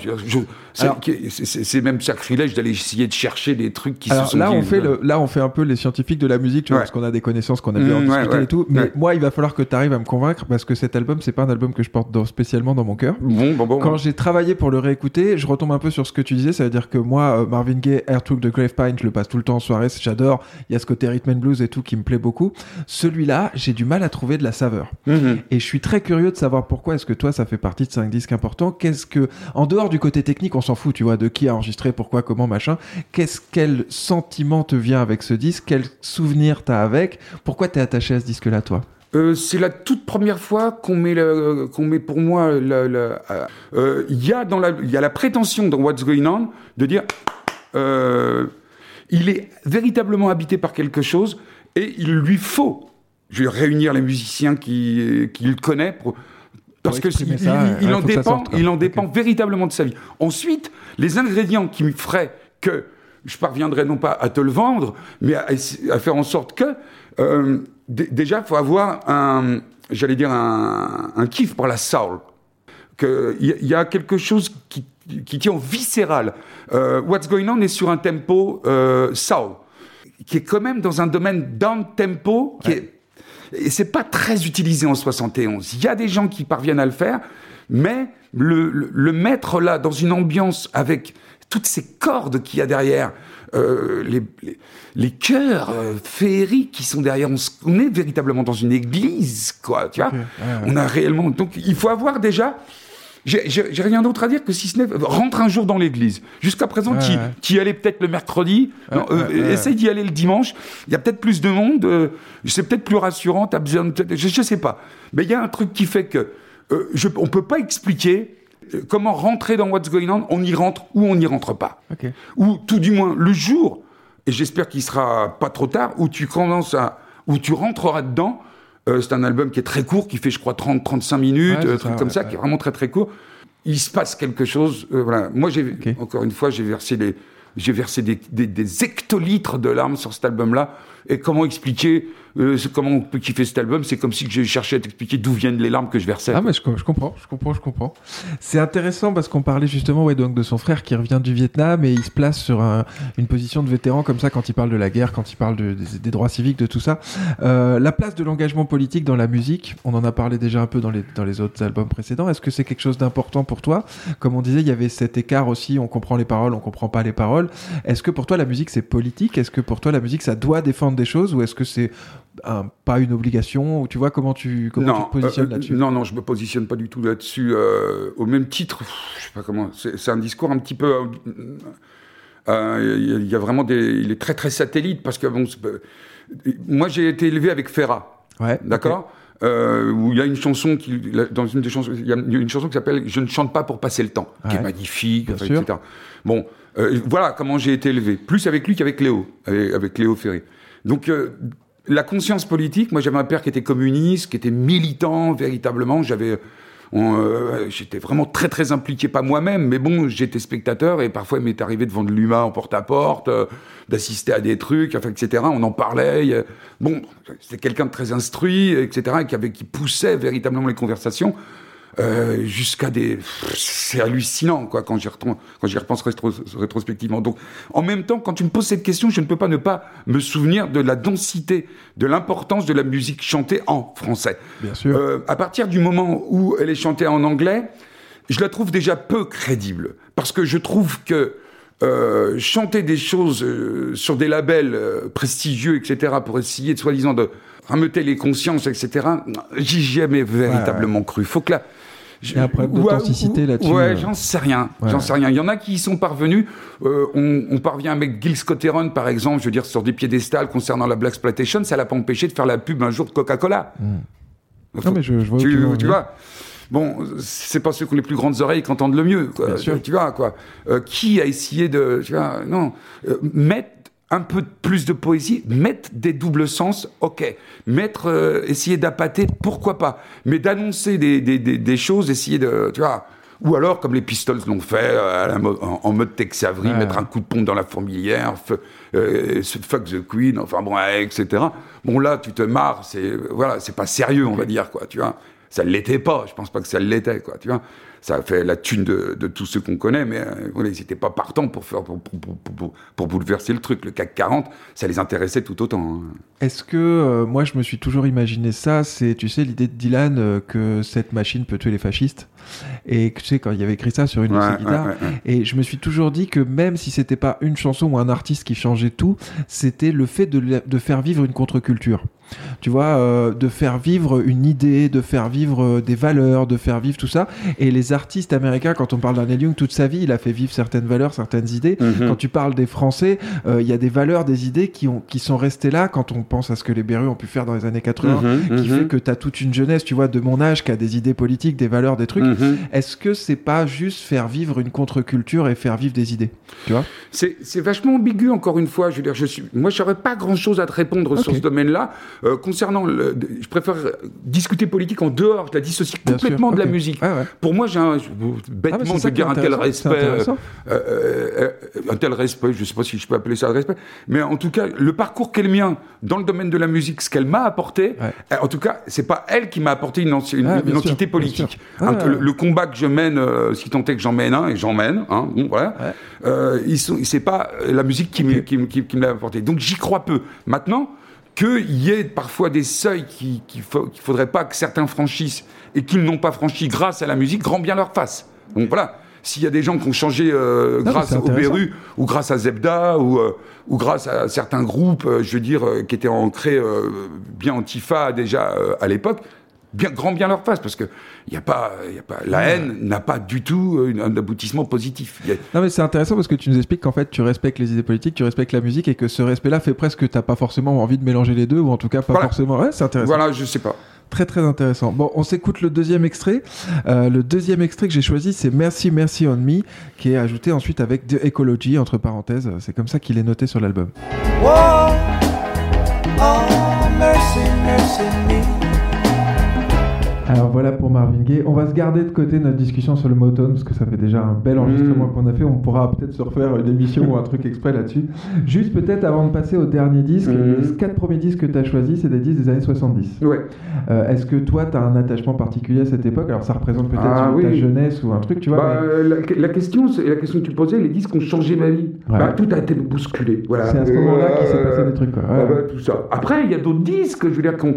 c'est- même sacrilège d'aller essayer de chercher des trucs qui Alors se sont là, dit, on fait euh, le, là, on fait un peu les scientifiques de la musique, tu vois, Ouais. parce qu'on a des connaissances qu'on a bien Mmh, ouais, discuté ouais, et tout. Mais moi, il va falloir que tu arrives à me convaincre parce que cet album, c'est pas un album que je porte dans- spécialement dans mon cœur. Bon, bon, bon. Quand j'ai travaillé pour le réécouter, je retombe un peu sur ce que tu disais. Ça veut dire que moi, euh, Marvin Gaye, Air Took de Grave Pine, je le passe tout le temps en soirée, j'adore. Il y a ce côté rhythm and blues et tout qui me plaît beaucoup. Celui-là, j'ai du mal à trouver de la saveur. Mhm. Et je suis très curieux de savoir pourquoi est-ce que toi, ça fait partie de 5 disques importants. Qu'est-ce que, en dehors du côté technique, on s'en fout, tu vois, de qui a enregistré, pourquoi, comment, machin. Qu'est-ce, quel sentiment te vient avec ce disque? Quel souvenir t'as avec? Pourquoi t'es attaché à ce disque-là, toi? Euh, c'est la toute première fois qu'on met, qu'on met pour moi, le- euh, il y a dans la, il y a la prétention dans What's Going On de dire, euh, il est véritablement habité par quelque chose et il lui faut, je vais réunir les musiciens qui qu'il connaît pour, parce que il, ça, il- en dépend, quoi. il en dépend véritablement de sa vie. Ensuite, les ingrédients qui me feraient que je parviendrai non pas à te le vendre, mais à, à faire en sorte que euh, déjà, il faut avoir un, j'allais dire un, un kiff pour la soul. Que il y, y a quelque chose qui, qui tient au viscéral. Euh, What's Going On est sur un tempo euh, soul, qui est quand même dans un domaine down tempo qui est et c'est pas très utilisé en 71. Il y a des gens qui parviennent à le faire, mais le, le, le mettre là dans une ambiance avec toutes ces cordes qu'il y a derrière, euh, les, les, les chœurs euh, féeriques qui sont derrière, on, on est véritablement dans une église, quoi. Tu vois, ouais. on a réellement. Donc, il faut avoir déjà. J'ai rien d'autre à dire que si ce n'est rentre un jour dans l'église. Jusqu'à présent, Ouais, ouais. y allais peut-être le mercredi. Non, euh, essaye d'y aller le dimanche. Il y a peut-être plus de monde. euh, c'est peut-être plus rassurant. T'as besoin. de- Je, je sais pas. Mais il y a un truc qui fait que euh, je, on peut pas expliquer euh, comment rentrer dans What's Going On. On y rentre ou on n'y rentre pas. Ok. Ou tout du moins le jour. Et j'espère qu'il sera pas trop tard où tu commences à où tu rentreras dedans. Euh, c'est un album qui est très court, qui fait, je crois, 30-35 minutes, Ouais, euh, ça, truc comme ouais, ça, ouais. qui est vraiment très très court. Il se passe quelque chose. euh, voilà. Moi, j'ai encore une fois, j'ai versé les J'ai versé des, des, des hectolitres de larmes sur cet album-là. Et comment expliquer euh, comment on peut kiffer cet album C'est comme si je cherchais à t'expliquer d'où viennent les larmes que je versais. Ah, mais je, co- je comprends, je comprends, je comprends. C'est intéressant parce qu'on parlait justement ouais, donc de son frère qui revient du Vietnam et il se place sur un- une position de vétéran comme ça quand il parle de la guerre, quand il parle de- des, des droits civiques, de tout ça. Euh, la place de l'engagement politique dans la musique, on en a parlé déjà un peu dans les, dans les autres albums précédents. Est-ce que c'est quelque chose d'important pour toi? Comme on disait, il y avait cet écart aussi, on comprend les paroles, on comprend pas les paroles. Est-ce que pour toi la musique c'est politique? Est-ce que pour toi la musique ça doit défendre des choses? Ou est-ce que c'est un- pas une obligation ou tu vois comment tu comment tu te positionnes euh, là-dessus Non, non, je me positionne pas du tout là-dessus. euh, au même titre, pff, je sais pas comment. C'est un discours un petit peu. euh, euh, Il y a- vraiment des. Il est très très satellite parce que bon, moi j'ai été élevé avec Ouais. d'accord. Euh, où il y a une chanson qui, dans une des chansons, il y a une chanson qui s'appelle "Je ne chante pas pour passer le temps", qui est magnifique, Bien enfin, sûr. etc. Bon, euh, voilà comment j'ai été élevé, plus avec lui qu'avec Léo, avec, avec Léo Ferré. Donc euh, la conscience politique, moi j'avais un père qui était communiste, qui était militant véritablement. J'avais, euh, j'étais vraiment très très impliqué, pas moi-même, mais bon, j'étais spectateur et parfois il m'est arrivé de vendre l'humain en porte-à-porte, euh, d'assister à des trucs, enfin, etc. On en parlait. Bon, c'était quelqu'un de très instruit, etc. Et qui avait, qui poussait véritablement les conversations. Euh, jusqu'à des c'est hallucinant quoi quand j'y repense quand j'y repense rétro- rétrospectivement donc en même temps quand tu me poses cette question je ne peux pas ne pas me souvenir de la densité de l'importance de la musique chantée en français Bien sûr. euh, à partir du moment où elle est chantée en anglais, je la trouve déjà peu crédible. Parce que je trouve que euh, chanter des choses euh, sur des labels euh, prestigieux, etc., pour essayer de soi-disant de rameuter les consciences, etc., j'y ai jamais véritablement cru. Faut que la... Il y a un problème d'authenticité là-dessus, Ouais, euh. j'en sais rien. Ouais. J'en sais rien. Il y en a qui y sont parvenus. Euh, on, on parvient avec Gil Scott-Heron, par exemple, je veux dire, sur des piédestals concernant la Black Exploitation, ça l'a pas empêché de faire la pub un jour de Coca-Cola. Non, mais je, je vois Tu, tu vois Bon, c'est pas ceux qui ont les plus grandes oreilles qui entendent le mieux. Quoi. Bien sûr. Tu vois, quoi. Euh, qui a essayé de. Tu vois, non. Euh, mettre un peu plus de poésie, mettre des doubles sens, ok. Mettre, euh, essayer d'appâter, pourquoi pas. Mais d'annoncer des, des, des, des choses, essayer de. Tu vois. Ou alors, comme les Pistols l'ont fait, euh, à la mo- en, en mode Tex Avery, Ouais. mettre un coup de pompe dans la fourmilière, euh, fuck the Queen, enfin bon, ouais, etc. Bon, là, tu te marres, c'est voilà, c'est pas sérieux, on va dire, quoi, tu vois. Ça l'était pas, je pense pas que ça l'était, quoi, tu vois. Ça a fait la thune de, de tous ceux qu'on connaît, mais euh, voilà, ils étaient pas partants pour, faire, pour, pour, pour, pour- pour bouleverser le truc. Le CAC 40, ça les intéressait tout autant. hein. Est-ce que euh, moi je me suis toujours imaginé ça C'est tu sais l'idée de Dylan euh, que cette machine peut tuer les fascistes et que tu sais quand il y avait écrit ça sur une de Ouais, ses ouais, guitares. ouais, ouais. Et je me suis toujours dit que même si c'était pas une chanson ou un artiste qui changeait tout, c'était le fait de, de faire vivre une contre-culture. Tu vois, euh, de faire vivre une idée, de faire vivre euh, des valeurs, de faire vivre tout ça. Et les artistes américains, quand on parle d'un Neil Young, toute sa vie, il a fait vivre certaines valeurs, certaines idées. Mhm. Quand tu parles des Français, euh, il y a des valeurs, des idées qui, ont, qui sont restées là quand on pense à ce que les Berus ont pu faire dans les années 80, Mhm, qui mhm. fait que tu as toute une jeunesse, tu vois, de mon âge, qui a des idées politiques, des valeurs, des trucs. Mhm. Est-ce que c'est pas juste faire vivre une contre-culture et faire vivre des idées Tu vois? C'est c'est vachement ambigu, encore une fois. Je veux dire, je suis, moi, je n'aurais pas grand-chose à te répondre sur ce domaine-là. Euh, concernant, le, je préfère discuter politique en dehors. Je la dissocie complètement de la musique. Ouais. Pour moi, j'ai un, Ah, bêtement, je est dire un tel respect, euh, euh, un tel respect. Je ne sais pas si je peux appeler ça un respect, mais en tout cas, le parcours qu'est le mien dans le domaine de la musique, ce qu'elle m'a apporté. Ouais. En tout cas, c'est pas elle qui m'a apporté une, anci- une- Ah, une bien sûr, entité politique. Un- Ah. le, le combat que je mène, si tant est que j'en mène un, et j'en mène, hein, bon, voilà. Ouais. Ils sont, c'est pas la musique qui, me- Ok. qui, me- qui- qui me l'a apporté. Donc j'y crois peu. Maintenant, qu'il y ait parfois des seuils qui- qu'il qu'il faudrait pas que certains franchissent et qu'ils n'ont pas franchi grâce à la musique, grand bien leur face. Donc voilà. S'il y a des gens qui ont changé euh, grâce au. Beru ou grâce à Zebda ou, euh, ou grâce à certains groupes, euh, je veux dire, euh, qui étaient ancrés euh, bien antifa déjà euh, à l'époque, bien grand bien leur face parce que il y a pas, il y a pas, la haine n'a pas du tout euh, une- un aboutissement positif. A- Non mais c'est intéressant parce que tu nous expliques qu'en fait tu respectes les idées politiques, tu respectes la musique et que ce respect-là fait presque que t'as pas forcément envie de mélanger les deux ou en tout cas pas Voilà. forcément. Ouais, c'est intéressant. Voilà, je sais pas. Très très intéressant. Bon, on s'écoute le deuxième extrait. Euh, le deuxième extrait que j'ai choisi, c'est Merci Merci on Me, qui est ajouté ensuite avec The Ecology entre parenthèses. C'est comme ça qu'il est noté sur l'album. Whoa, oh, mercy, mercy me. Alors voilà pour Marvin Gaye. On va se garder de côté notre discussion sur le Motown parce que ça fait déjà un bel enregistrement Mm. qu'on a fait. On pourra peut-être se refaire une émission ou un truc exprès là-dessus. Juste peut-être avant de passer au dernier disque, Mm. les quatre premiers disques que tu as choisis, c'est des disques des années 70. Ouais. Euh, Est-ce que toi, tu as un attachement particulier à cette époque? Alors ça représente peut-être Ah, ta jeunesse ou un truc, tu vois. Bah, mais euh, la, la question, c'est- la question que tu posais, les disques ont changé ma vie. Ouais. Bah, tout a été bousculé. Voilà. C'est à ce moment-là qu'il s'est Euh, passé des trucs. Quoi. Ouais. bah, tout ça. Après, il y a d'autres disques, je veux dire, qui ont,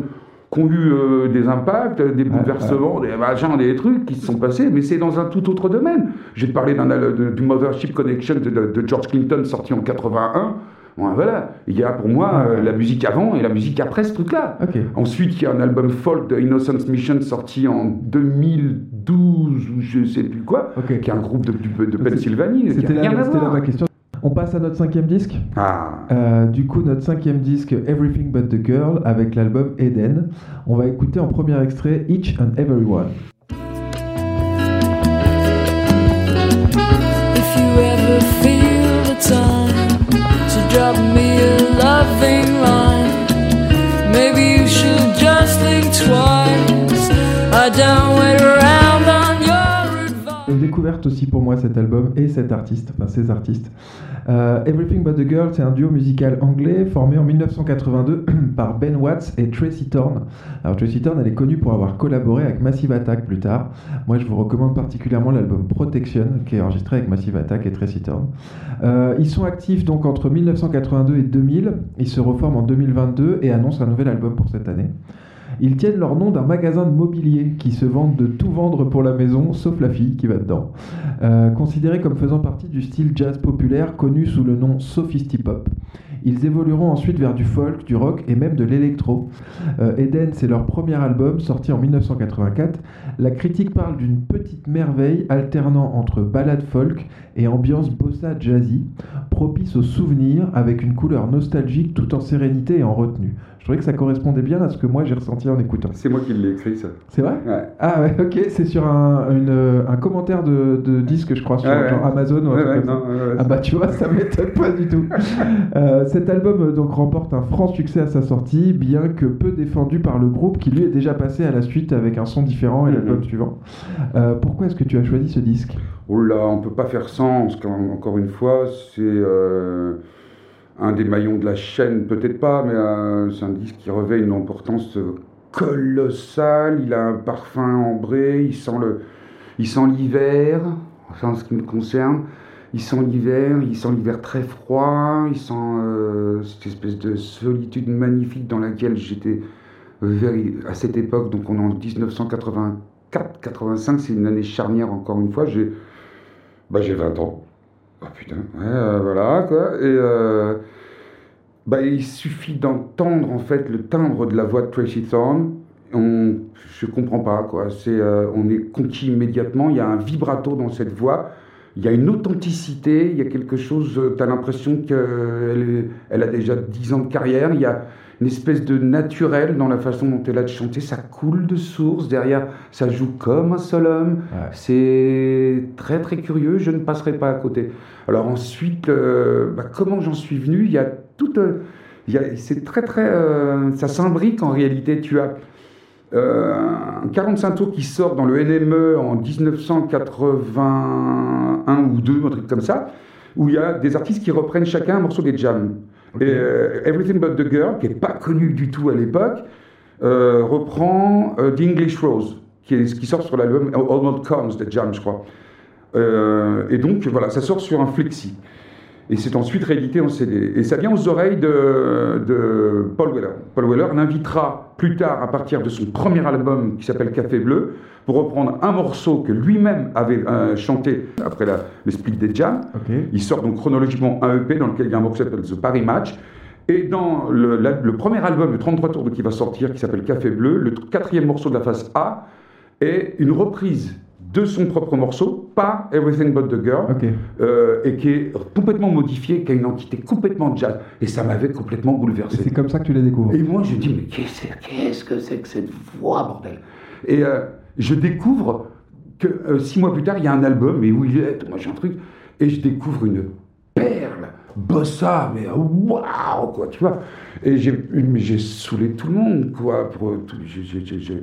qui ont eu euh, des impacts, des bouleversements, des machins, des trucs qui se sont passés, mais c'est dans un tout autre domaine. Parler d'un al- de- du Mothership Connection de, George Clinton sorti en 81. Bon, voilà, il y a pour moi euh, la musique avant et la musique après ce truc-là. Ensuite, il y a un album folk de Innocence Mission sorti en 2012 ou je sais plus quoi, qui est un groupe de, de, de C'est- Pennsylvanie. C'était voir. ma question. On passe à notre cinquième disque. Ah. Euh, du coup, notre cinquième disque, Everything But the Girl, avec l'album Eden. On va écouter en premier extrait Each and Everyone. If you ever feel the time to drop me a loving line, maybe you should just think twice. I don't wait around on your advice. Une découverte aussi pour moi cet album et cet artiste, enfin ces artistes. Euh, Everything But the Girl, c'est un duo musical anglais formé en 1982 par Ben Watts et Tracy Thorn. Alors Tracy Thorn, elle est connue pour avoir collaboré avec Massive Attack plus tard. Moi, je vous recommande particulièrement l'album Protection, qui est enregistré avec Massive Attack et Tracy Thorn. Euh, ils sont actifs donc entre 1982 et 2000. Ils se reforment en 2022 et annoncent un nouvel album pour cette année. Ils tiennent leur nom d'un magasin de mobilier qui se vante de tout vendre pour la maison, sauf la fille qui va dedans. Euh, considérés comme faisant partie du style jazz populaire connu sous le nom Sophistipop. Ils évolueront ensuite vers du folk, du rock et même de l'électro. Euh, Eden, c'est leur premier album sorti en 1984. La critique parle d'une petite merveille alternant entre ballade folk et ambiance bossa jazzy, propice aux souvenirs avec une couleur nostalgique tout en sérénité et en retenue. Je trouvais que ça correspondait bien à ce que moi j'ai ressenti en écoutant. C'est moi qui l'ai écrit, ça. C'est vrai? Ouais. Ah ouais, ok, c'est sur un, une, euh, un commentaire de, de disque, je crois, sur Ouais, ouais. genre Amazon ou un truc ouais, comme ça. non, Ah bah tu vois, ça m'étonne pas du tout. Euh, cet album euh, donc remporte un franc succès à sa sortie, bien que peu défendu par le groupe qui lui est déjà passé à la suite avec un son différent et Mhm. l'album suivant. Euh, pourquoi est-ce que tu as choisi ce disque? Oh là, on peut pas faire sans, qu'encore une fois, c'est euh, un des maillons de la chaîne, peut-être pas, mais euh, c'est un disque qui revêt une importance colossale. Il a un parfum ambré, il sent le, il sent l'hiver, enfin, en ce qui me concerne. Il sent l'hiver, il sent l'hiver très froid, il sent euh, cette espèce de solitude magnifique dans laquelle j'étais à cette époque, donc on est en 1984-85, c'est une année charnière encore une fois, j'ai bah, j'ai 20 ans. Oh putain, ouais, euh, voilà quoi. Et euh, bah, il suffit d'entendre en fait le timbre de la voix de Tracy Thorn. On, je comprends pas quoi. C'est, euh, on est conquis immédiatement. Il y a un vibrato dans cette voix. Il y a une authenticité. Il y a quelque chose. Tu as l'impression qu'elle elle a déjà 10 ans de carrière. Il y a une espèce de naturel dans la façon dont elle a de chanter. Ça coule de source. Derrière, ça joue comme un seul homme. Ouais. C'est très très curieux, je ne passerai pas à côté. Alors ensuite, euh, bah, comment j'en suis venu? Il y a tout, euh, c'est très très, euh, ça s'imbrique en réalité. Tu as un 45 tours qui sort dans le NME en 1981 ou 2, un truc comme ça, où il y a des artistes qui reprennent chacun un morceau des jams. Et euh, Everything But the Girl, qui n'est pas connu du tout à l'époque, euh, reprend euh, The English Rose, qui, est, qui sort sur l'album Almost Comes de Jam, je crois. Et donc, voilà, ça sort sur un flexi. Et c'est ensuite réédité en CD. Et ça vient aux oreilles de, de Paul Weller. Paul Weller l'invitera plus tard, à partir de son premier album qui s'appelle Café Bleu, pour reprendre un morceau que lui-même avait euh, chanté après la- le split des Jams. Il sort donc chronologiquement un EP dans lequel il y a un morceau qui s'appelle The Paris Match. Et dans le, la- le premier album, le 33 tours qui va sortir, qui s'appelle Café Bleu, le quatrième morceau de la face A est une reprise de son propre morceau par Everything But the Girl, euh, et qui est complètement modifié, qui a une entité complètement jazz. Et ça m'avait complètement bouleversé. c'est comme ça que tu les découvres. Et moi, je dis, mais qu'est-ce que c'est que cette voix, bordel? Et euh, je découvre que euh, six mois plus tard, il y a un album, et où il est, moi j'ai un truc, et je découvre une perle bossa, mais waouh, quoi, tu vois. Et j'ai, saoulé tout le monde, quoi. Pour, tout-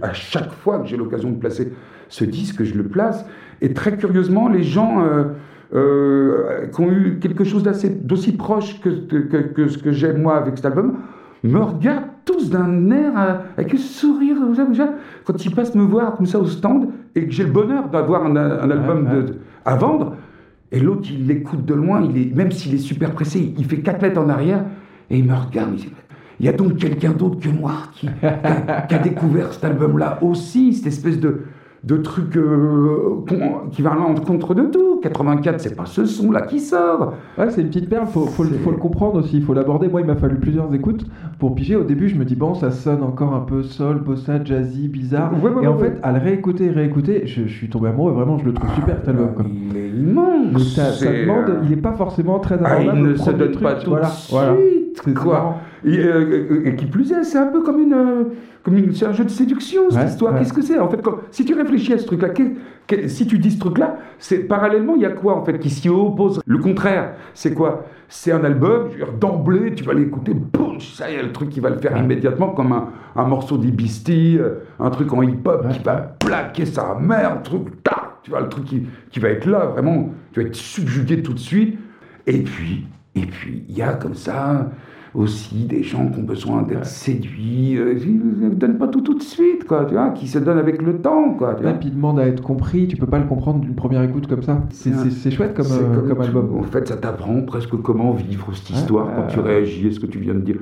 à chaque fois que j'ai l'occasion de placer ce disque, je le place. Et très curieusement, les gens euh, euh, qui ont eu quelque chose d'aussi proche que, que, que ce que j'ai moi avec cet album, me regardent tous d'un air euh, avec un sourire quand ils passent me voir comme ça au stand et que j'ai le bonheur d'avoir un, un album de- à vendre. Et l'autre, il l'écoute de loin, il est, même s'il est super pressé, il fait 4 mètres en arrière et il me regarde. Il y a donc quelqu'un d'autre que moi qui, qui a, qui a découvert cet album-là aussi, cette espèce de, de truc euh, qui va à l'encontre de tout. 84, c'est pas ce son-là qui sort. Ouais, c'est une petite perle, faut, faut, le- faut le comprendre aussi, il faut l'aborder. Moi, il m'a fallu plusieurs écoutes pour piger. Au début, je me dis, bon, ça sonne encore un peu sol, bossa, jazzy, bizarre. Ouais, ouais, et en ouais, fait, à le réécouter, réécouter, je, je suis tombé amoureux, vraiment, je le trouve super cet album. quoi. Il est immense. Mais ça, demande, euh, il n'est pas forcément très Ah, il abordable. ne se donne truc, pas tout voilà, de voilà. suite, quoi. Et, euh, et qui plus est, c'est un peu comme une, euh, comme une, c'est un jeu de séduction cette Ouais, histoire. ouais. Qu'est-ce que c'est en fait quand- Si tu réfléchis à ce truc-là, si tu dis ce truc-là, c'est parallèlement il y a quoi en fait qui s'y oppose? Le contraire, c'est quoi? C'est un album. D'emblée, tu vas l'écouter, boum, ça y est, le truc qui va le faire Ouais. immédiatement comme un, un morceau des Beastie, euh, un truc en hip-hop qui va plaquer sa mère, un truc, tac, tu vois le truc qui, qui va être là, vraiment, tu vas être subjugué tout de suite. Et puis, et puis, il y a comme ça aussi des gens qui ont besoin d'être séduits, euh, qui ne donnent pas tout tout de suite, quoi, tu vois, qui se donnent avec le temps, quoi, tu demande à être compris, tu peux pas le comprendre d'une première écoute comme ça. C'est chouette comme, C'est euh, comme, album. En fait, ça t'apprend presque comment vivre cette histoire quand tu réagis à ce que tu viens de dire.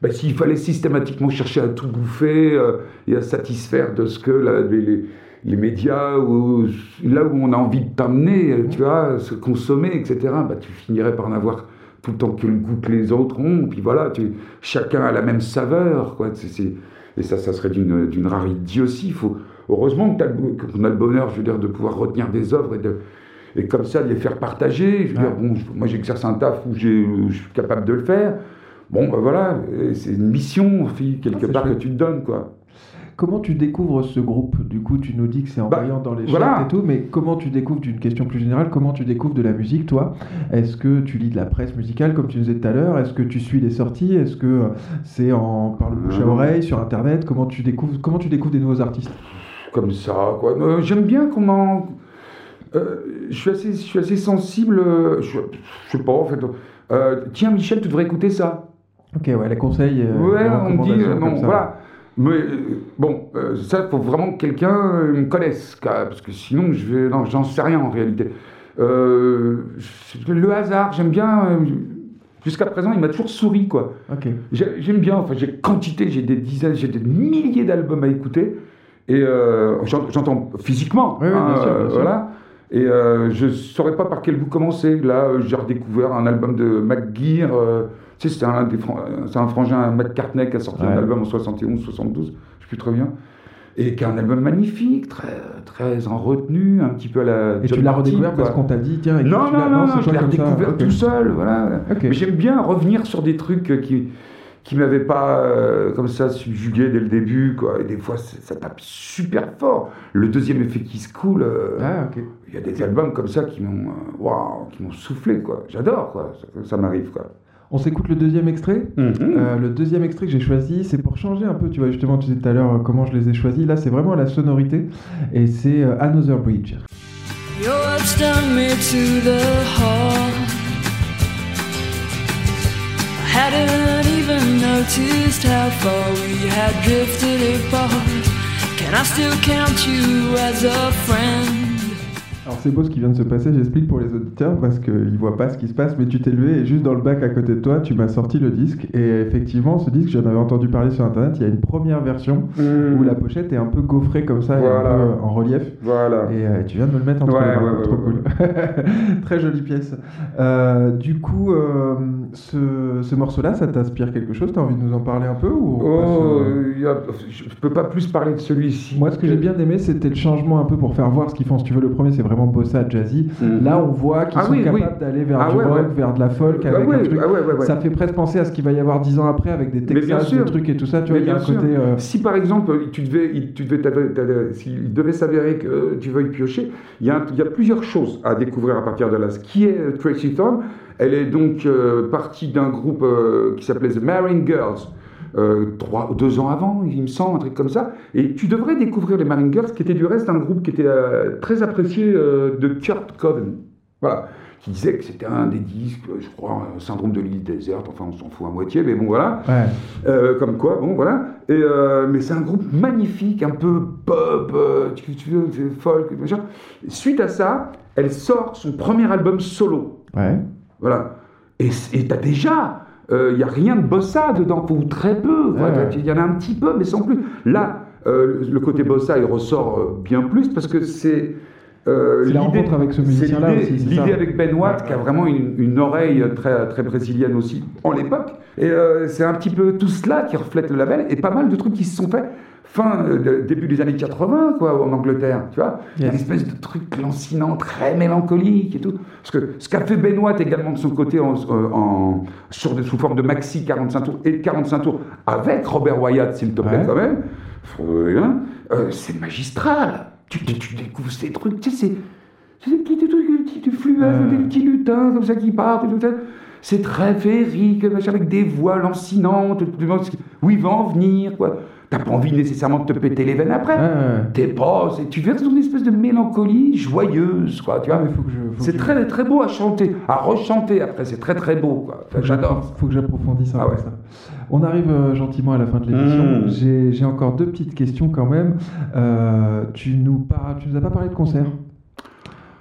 Ben, S'il fallait systématiquement chercher à tout bouffer euh, et à satisfaire de ce que la- les, les- les médias, ou là où on a envie de t'amener, tu vois, se consommer, etc., ben, tu finirais par n'avoir tout le temps que le goût que les autres ont. Puis voilà, tu, chacun a la même saveur. Quoi. C'est- c'est- et ça, ça serait d'une d'une rare idiotie. Faut, heureusement que t'as le- qu'on a le bonheur, je veux dire, de pouvoir retenir des œuvres et de, et comme ça de les faire partager. Je veux Ouais. dire, bon, moi j'exerce un taf où j'ai- où je suis capable de le faire. Bon, ben voilà, c'est une mission, quelque Ah, part chouette. que tu te donnes, quoi. Comment tu découvres ce groupe? Du coup, tu nous dis que c'est en Bah, voyant dans les voilà. charts et tout, mais comment tu découvres, d'une question plus générale, comment tu découvres de la musique, toi? Est-ce que tu lis de la presse musicale, comme tu nous disais tout à l'heure? Est-ce que tu suis les sorties? Est-ce que euh, c'est en par le bouche à Euh. oreille, sur Internet? Comment tu découvres, comment tu découvres des nouveaux artistes? Comme ça, quoi. Euh, J'aime bien comment. euh, je, suis assez, je suis assez sensible. Je, je sais pas, en fait. Euh, tiens, Michel, tu devrais écouter ça. Ok, ouais, les conseils. euh, Ouais, on me dit, non, voilà. Mais euh, bon, euh, ça, il faut vraiment que quelqu'un euh, me connaisse, parce que sinon, je vais, non, j'en sais rien en réalité. Euh, le hasard, j'aime bien. Jusqu'à présent, il m'a toujours souri, quoi. Ok. J'ai- J'aime bien, enfin, j'ai quantité, j'ai des dizaines, j'ai des milliers d'albums à écouter. Et euh, j'en- j'entends physiquement. Oui, oui, bien hein, sûr, bien sûr. Voilà. Et euh, je saurais pas par quel bout commencer. Là, j'ai redécouvert un album de McGear. Euh, tu sais, c'est un, un frangin McCartney qui a sorti Ouais. un album en 71, 72, je sais plus très bien. Et qui a un album magnifique, très, très en retenue, un petit peu à la. Et John tu l'as redécouvert quoi. parce qu'on t'a dit, tiens, Non, non, non, non, c'est je l'ai redécouvert tout seul, voilà. Ok. Mais j'aime bien revenir sur des trucs qui qui m'avaient pas euh, comme ça subjugué dès le début, quoi. Et des fois, ça tape super fort. Le deuxième effet qui se coule, euh, Ah, ok. il y a des albums comme ça qui m'ont, euh, waouh, qui m'ont soufflé, quoi. J'adore, quoi. Ça, ça m'arrive, quoi. On s'écoute le deuxième extrait Euh, le deuxième extrait que j'ai choisi, c'est pour changer un peu, tu vois, justement, tu disais tout à l'heure euh, comment je les ai choisis. Là, c'est vraiment la sonorité, et c'est euh, Another Bridge. Your love stung me to the heart. I hadn't even noticed how far we had drifted apart. Can I still count you as a friend? Alors c'est beau ce qui vient de se passer, j'explique pour les auditeurs parce qu'ils voient pas ce qui se passe, mais tu t'es levé et juste dans le bac à côté de toi, tu m'as sorti le disque. Et effectivement, ce disque, j'en avais entendu parler sur internet, il y a une première version où la pochette est un peu gaufrée comme ça, et un peu euh, en relief. Voilà. Et euh, tu viens de me le mettre entre Ouais, les mains, ouais, trop ouais, cool. Très jolie pièce. Euh, du coup, euh, ce, ce morceau-là, ça t'inspire quelque chose? T'as envie de nous en parler un peu ou Oh, a- je peux pas plus parler de celui-ci. Moi, ce que j'ai bien aimé, c'était le changement un peu pour faire voir ce qu'ils font. Si tu veux, le premier, c'est vraiment vraiment bossa jazzy. Mhm. Là, on voit qu'ils Ah sont oui, oui. capables d'aller vers Ah du ouais, rock, ouais. vers de la folk, Ah avec ouais, un truc. ah. Ça fait presque penser à ce qu'il va y avoir dix ans après avec des Texas, des trucs et tout ça. Tu vois, Mais il y a un bien sûr. côté. euh, Si par exemple, tu devais, tu devais, s'il devait s'avérer que tu veuilles piocher, il y, a, il y a plusieurs choses à découvrir à partir de là. Ce qui est euh, Tracy Thorn, elle est donc euh, partie d'un groupe euh, qui s'appelait The Marine Girls. Euh, trois, deux ans avant, il me semble, un truc comme ça. Et tu devrais découvrir les Marine Girls, qui était du reste un groupe qui était euh, très apprécié euh, de Kurt Coven. Voilà. Qui disait que c'était un des disques, je crois, un syndrome de l'île déserte, enfin on s'en fout à moitié, mais bon voilà. Ouais. Euh, comme quoi, bon voilà. Et, euh, mais c'est un groupe magnifique, un peu pop, euh, tu, tu folk, machin. Suite à ça, elle sort son premier album solo. Ouais. Voilà. Et t'as déjà, il n'y a rien de bossa dedans, ou très peu. Ouais. Il y en a un petit peu, mais sans plus. Là, euh, le côté bossa, il ressort euh, bien plus parce que c'est. euh, C'est la l'idée- rencontre avec ce musicien-là l'idée- avec Ben Watt, Ouais, qui a vraiment une, une oreille très, très brésilienne aussi, en l'époque. Et euh, c'est un petit peu tout cela qui reflète le label, et pas mal de trucs qui se sont faits fin, euh, début des années 80, quoi, en Angleterre, tu vois. Il y a une espèce de truc lancinant, très mélancolique et tout. Parce que ce qu'a fait Ben Watt également de son côté en, euh, en- sur, sous forme de maxi 45 tours et de 45 tours avec Robert Wyatt, s'il te plaît, Ouais. quand même, hein, euh, c'est magistral. Tu, tu- tu découvres ces trucs, tu sais, c'est. C'est des petits trucs, des petits fluets, Ouais. des petits lutins comme ça qui partent et tout ça. C'est très féerique, avec des voix lancinantes. Où ils vont en venir, quoi. T'as pas envie nécessairement de te péter les veines après. T'es pas, tu verses dans une espèce de mélancolie joyeuse, quoi. Tu vois. c'est très très beau à chanter, à rechanter après. C'est très très beau, J'adore. Faut que j'approfondisse Ah ça. On arrive euh, gentiment à la fin de l'émission. Mmh. J'ai- encore deux petites questions quand même. Euh, tu nous parles, tu nous as pas parlé de concert?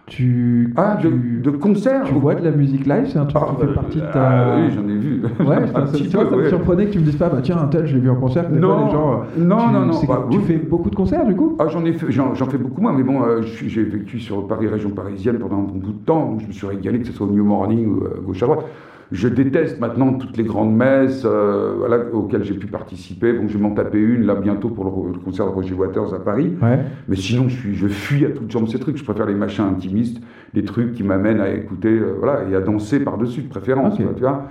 Tu, Ah, de, tu, de concert. tu vois de la musique live, c'est un truc Ah, qui fait bah, partie de ah, ta. oui, j'en ai vu. Ouais, Un petit tu vois, peu, ça me surprenait que tu me dises pas, bah tiens, un tel, je l'ai vu en concert. Non, les gens, euh, non, tu, non, non, bah, tu oui. fais beaucoup de concerts du coup Ah, j'en ai fait, j'en, fais beaucoup moins, mais bon, euh, j'ai vécu sur Paris, région parisienne pendant un bon bout de temps, donc je me suis régalé, que ce soit au New Morning ou à gauche à droite. Je déteste maintenant toutes les grandes messes euh, voilà, auxquelles j'ai pu participer. Bon, je vais m'en taper une là bientôt pour le, le concert de Roger Waters à Paris. Ouais. Mais sinon, je, suis, je fuis à toutes jambes ces trucs. Je préfère les machins intimistes, les trucs qui m'amènent à écouter euh, voilà, et à danser par-dessus, de préférence. Ok. quoi, tu vois.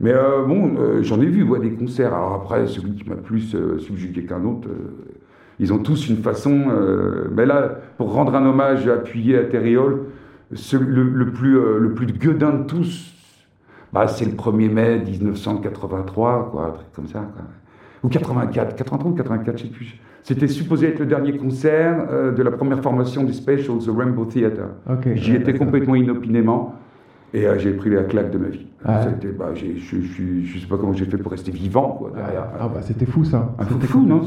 Mais euh, bon, euh, j'en ai vu ouais, des concerts. Alors après, celui qui m'a plus euh, subjugué qu'un autre, ils ont tous une façon. euh, mais là, pour rendre un hommage appuyé à Terriol, ce- le, le plus, le plus gueudin de tous, bah, c'est le 1er mai 1983, quoi, un truc comme ça. Quoi. Ou 84, 83 ou 84, je sais plus. C'était supposé être le dernier concert euh, de la première formation des Specials, The Rainbow Theatre. Ok. J'y Ouais, étais complètement inopinément et euh, j'ai pris la claque de ma vie. Ah ouais. Bah, je, je sais pas comment j'ai fait pour rester vivant quoi, derrière. Ah bah c'était fou ça. Peu C'était fou, non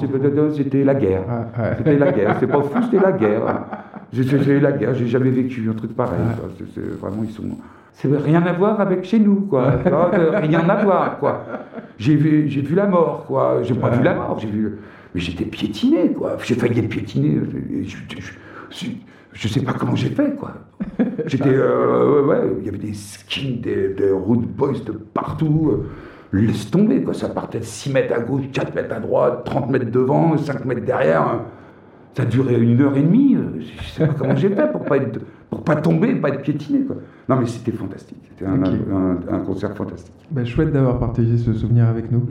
C'était la guerre. Ah, ouais. C'était la guerre. C'est pas fou, c'était la guerre. J'ai eu la guerre, j'ai jamais vécu un truc pareil. C'est- c'est vraiment, ils sont. C'est rien à voir avec chez nous, quoi. Euh, rien à voir, quoi. J'ai vu, j'ai vu la mort, quoi. J'ai pas vu la mort, j'ai vu. Mais j'étais piétiné, quoi. J'ai failli être piétiné. Je, je, je, sais pas comment j'ai fait, quoi. J'étais. euh, ouais, ouais, il y avait des skins, des, des road boys de partout. Laisse tomber, quoi. Ça partait de 6 mètres à gauche, 4 mètres à droite, 30 mètres devant, 5 mètres derrière. Ça duré une heure et demie. Je je sais pas comment j'ai fait pour pas être, pour pas tomber, pas être piétiné, quoi. Non, mais c'était fantastique. C'était un, un- un concert fantastique. Bah, chouette d'avoir partagé ce souvenir avec nous.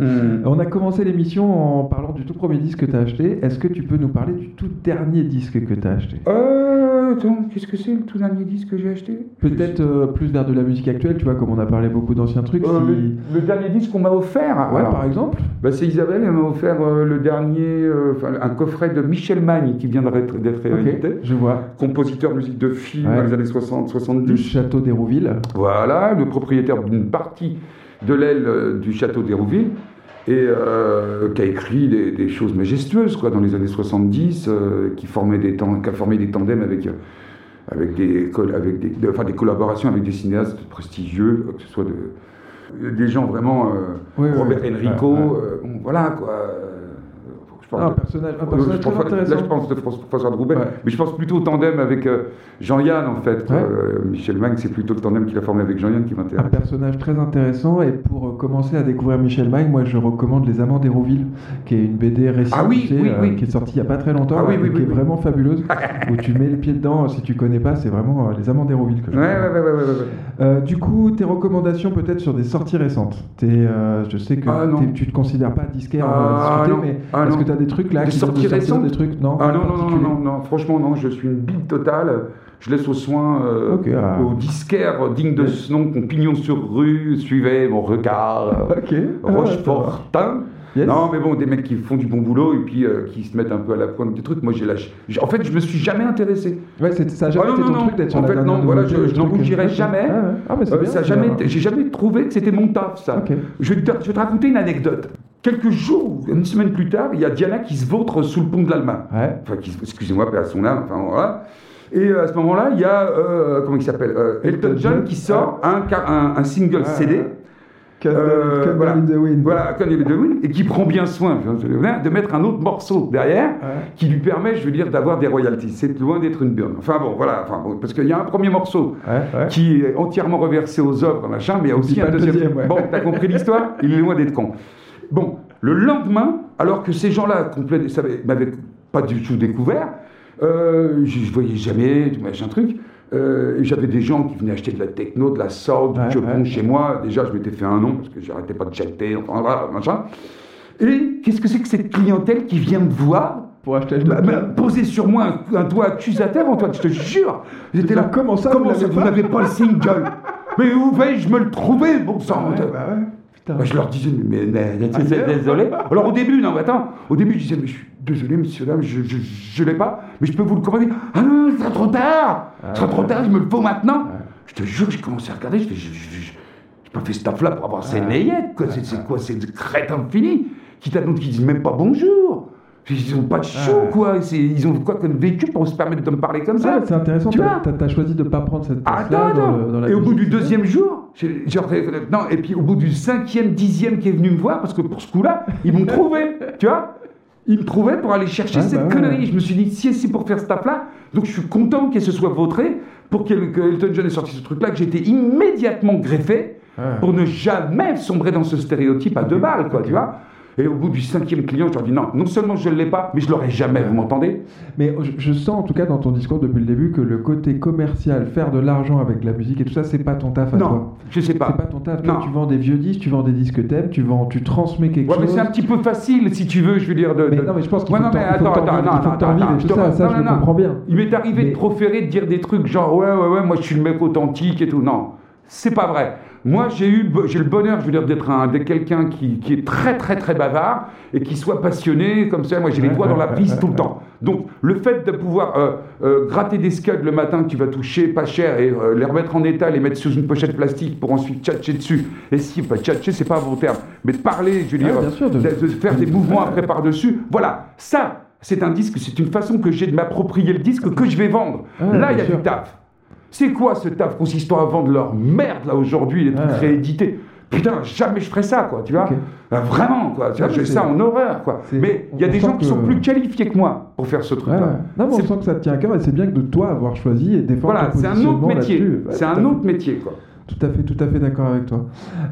On a commencé l'émission en parlant du tout premier disque que tu as acheté. Est-ce que tu peux nous parler du tout dernier disque que tu as acheté? Euh, attends, qu'est-ce que c'est le tout dernier disque que j'ai acheté? Peut-être euh, plus vers de la musique actuelle, tu vois, comme on a parlé beaucoup d'anciens trucs. Euh, si- le, le dernier disque qu'on m'a offert. Ouais, alors, par exemple. bah, c'est Isabelle, elle m'a offert euh, le dernier, enfin, un coffret de Michel Magne qui vient d'être réédité. je vois. Compositeur musique de film Ouais. dans les années 60-70. Du château d'Hérouville. Voilà, le propriétaire d'une partie de l'aile euh, du château d'Hérouville, et euh, qui a écrit des, des choses majestueuses quoi, dans les années 70, euh, qui, formait des temps, qui a formé des tandems avec, avec, des, avec des, de- enfin, des collaborations avec des cinéastes prestigieux, que ce soit de, des gens vraiment, euh, Oui, Robert oui. Enrico, voilà quoi. Je Ah, un de- personnage, un personnage je pense- très. Là, je pense de François de Roubaix, Ouais. mais je pense plutôt au tandem avec euh, Jean-Yann en fait. Ouais. Euh, Michel Mang, c'est plutôt le tandem qu'il a formé avec Jean-Yann qui Un m'intéresse. personnage très intéressant et pour euh, commencer à découvrir Michel Magne, moi je recommande Les Amants d'Hérouville, qui est une BD récit Ah oui, oui, euh, oui. qui est sortie il n'y a pas très longtemps, Ah et qui est vraiment fabuleuse, où tu mets le pied dedans, si tu connais pas, c'est vraiment Les Amants d'Hérouville que je Ouais, du coup, tes recommandations peut-être sur des sorties récentes. T'es, euh, je sais que Ah, tu te considères pas disquaire, on va Ah, discuter, non. mais Ah, est-ce que tu as des trucs là Des qui sorties récentes des trucs Non, Ah non, non, non, non, franchement, non, je suis une bille totale. Je laisse aux soins, euh, Ok, ah. aux disquaires dignes de ce nom, qu'on pignon sur rue, suivez mon regard, euh, Ok. Ah, Rochefortin. Yes. Non, mais bon, des mecs qui font du bon boulot et puis euh, qui se mettent un peu à la pointe des trucs. Moi, j'ai lâché. En fait, je me suis jamais intéressé. Ouais, ça a jamais Ah, non, été non, ton non. truc d'être sur En fait, non, voilà, je- n'en Ok. jamais. Ah, ouais. Ah, mais c'est Euh, bien, ça jamais, j'ai jamais trouvé que c'était mon taf, ça. Je, vais te, je vais te raconter une anecdote. Quelques jours, une semaine plus tard, il y a Diana qui se vautre sous le pont de l'Alma. Ouais. Enfin, excusez-moi, à son âme. Enfin, voilà. Et euh, à ce moment-là, il y a, euh, comment il s'appelle euh, Elton, John qui sort un, car- un, un single Ah, CD. Euh, Candle voilà. in the Wind. Voilà, Candle in the Wind, et qui prend bien soin de mettre un autre morceau derrière Ouais. qui lui permet, je veux dire, d'avoir des royalties. C'est loin d'être une burne. Enfin bon, voilà, enfin, bon, parce qu'il y a un premier morceau Ouais, ouais. qui est entièrement reversé aux œuvres, machin, mais il y a aussi un deuxième. Bon, t'as compris l'histoire? Il est loin d'être con. Bon, le lendemain, alors que ces gens-là m'avaient pas du tout découvert, euh, je ne voyais jamais, tout machin truc. euh, j'avais des gens qui venaient acheter de la techno, de la soul, du Ouais, chez moi. Déjà, je m'étais fait un nom parce que j'arrêtais pas de chatter, enfin voilà, machin. Et qu'est-ce que c'est que cette clientèle qui vient me voir Pour acheter bah, bah, poser sur moi un, un doigt accusateur, Antoine, je te jure. J'étais là. Comment ça, vous Comment vous pas n'avez pas le single Mais où vais-je me le trouver, bon sang Ouais, bah ouais. Putain. Bah, je leur disais, mais, mais, mais, c'est- désolé. Alors au début, non, mais attends, au début, je disais, mais je suis désolé, monsieur, dame, je, je, je l'ai pas, mais je peux vous le commander. Ah non, ce sera trop tard Ce sera trop tard, je me le faut maintenant. Je te jure, j'ai commencé à regarder, je fais, je, je, pas fait ce taf-là pour avoir ces nayettes, quoi. C'est, quoi, c'est des crétins finis qui t'annoncent, qui disent même pas bonjour. Ils ont pas de chaud, quoi. Ils ont quoi comme vécu pour se permettre de me parler comme ça Ah, c'est intéressant, Tu vois t'as- t'as choisi de ne pas prendre cette ah, place-là attends, dans, dans la Et au bout du deuxième jour, j'ai- j'ai- non, et puis au bout du cinquième, dixième qui est venu me voir, parce que pour ce coup-là, ils m'ont trouvé, tu vois. Ils me trouvaient pour aller chercher Ouais, cette bah ouais. connerie. Je me suis dit, si c'est pour faire ce taf-là, donc je suis content qu'elle se soit vautrée, pour qu'elle- que Elton John ait sorti ce truc-là, que été immédiatement greffé, pour ne jamais sombrer dans ce stéréotype à deux balles, quoi, tu vois et au bout du cinquième client, je leur dis non, non seulement je ne l'ai pas, mais je l'aurai jamais, vous m'entendez? Mais je, je sens en tout cas dans ton discours depuis le début que le côté commercial, faire de l'argent avec la musique et tout ça, c'est pas ton taf à Non, toi. je sais pas. C'est pas ton taf. Toi, Non. tu vends des vieux disques, tu vends des disques thèmes, tu vends, tu transmets quelque Ouais, mais chose. c'est un petit peu facile, si tu veux, je veux dire. De, Mais de- non, mais je pense qu'il Ouais, faut non, que mais faut attends, non, faut non, et tout je ça, ça, non, je non, le non. comprends bien. Il m'est arrivé Mais- de proférer, de dire des trucs genre ouais, ouais, ouais, moi je suis le mec authentique et tout. Non, c'est pas vrai. Moi, j'ai eu, j'ai le bonheur, je veux dire, d'être un, d'être quelqu'un qui, qui est très, très, très bavard et qui soit passionné comme ça. Moi, j'ai les doigts dans la prise tout le temps. Donc, le fait de pouvoir euh, euh, gratter des scuds le matin que tu vas toucher pas cher et euh, les remettre en état, les mettre sous une pochette plastique pour ensuite tchatcher dessus. Et si, pas tchatcher, c'est pas un bon terme, mais de parler, je veux dire, sûr, de- de, de faire des mouvements après par-dessus. Voilà, ça, c'est un disque, c'est une façon que j'ai de m'approprier le disque que je vais vendre. Ouais, Là, il y a sûr. du taf. C'est quoi ce taf consistant à vendre leur merde là aujourd'hui, les trucs réédités? Putain, jamais je ferais ça, quoi, tu vois? Euh, Vraiment, quoi. Tu vois, Ouais, j'ai c'est- ça en horreur, quoi. Mais il y a des gens qui sont plus qualifiés que moi pour faire ce truc-là. ouais. Non, mais on sent que ça te tient à cœur et c'est bien que de toi avoir choisi et défendre Voilà, c'est un autre métier. C'est un autre métier, quoi. Tout à fait, tout à fait d'accord avec toi.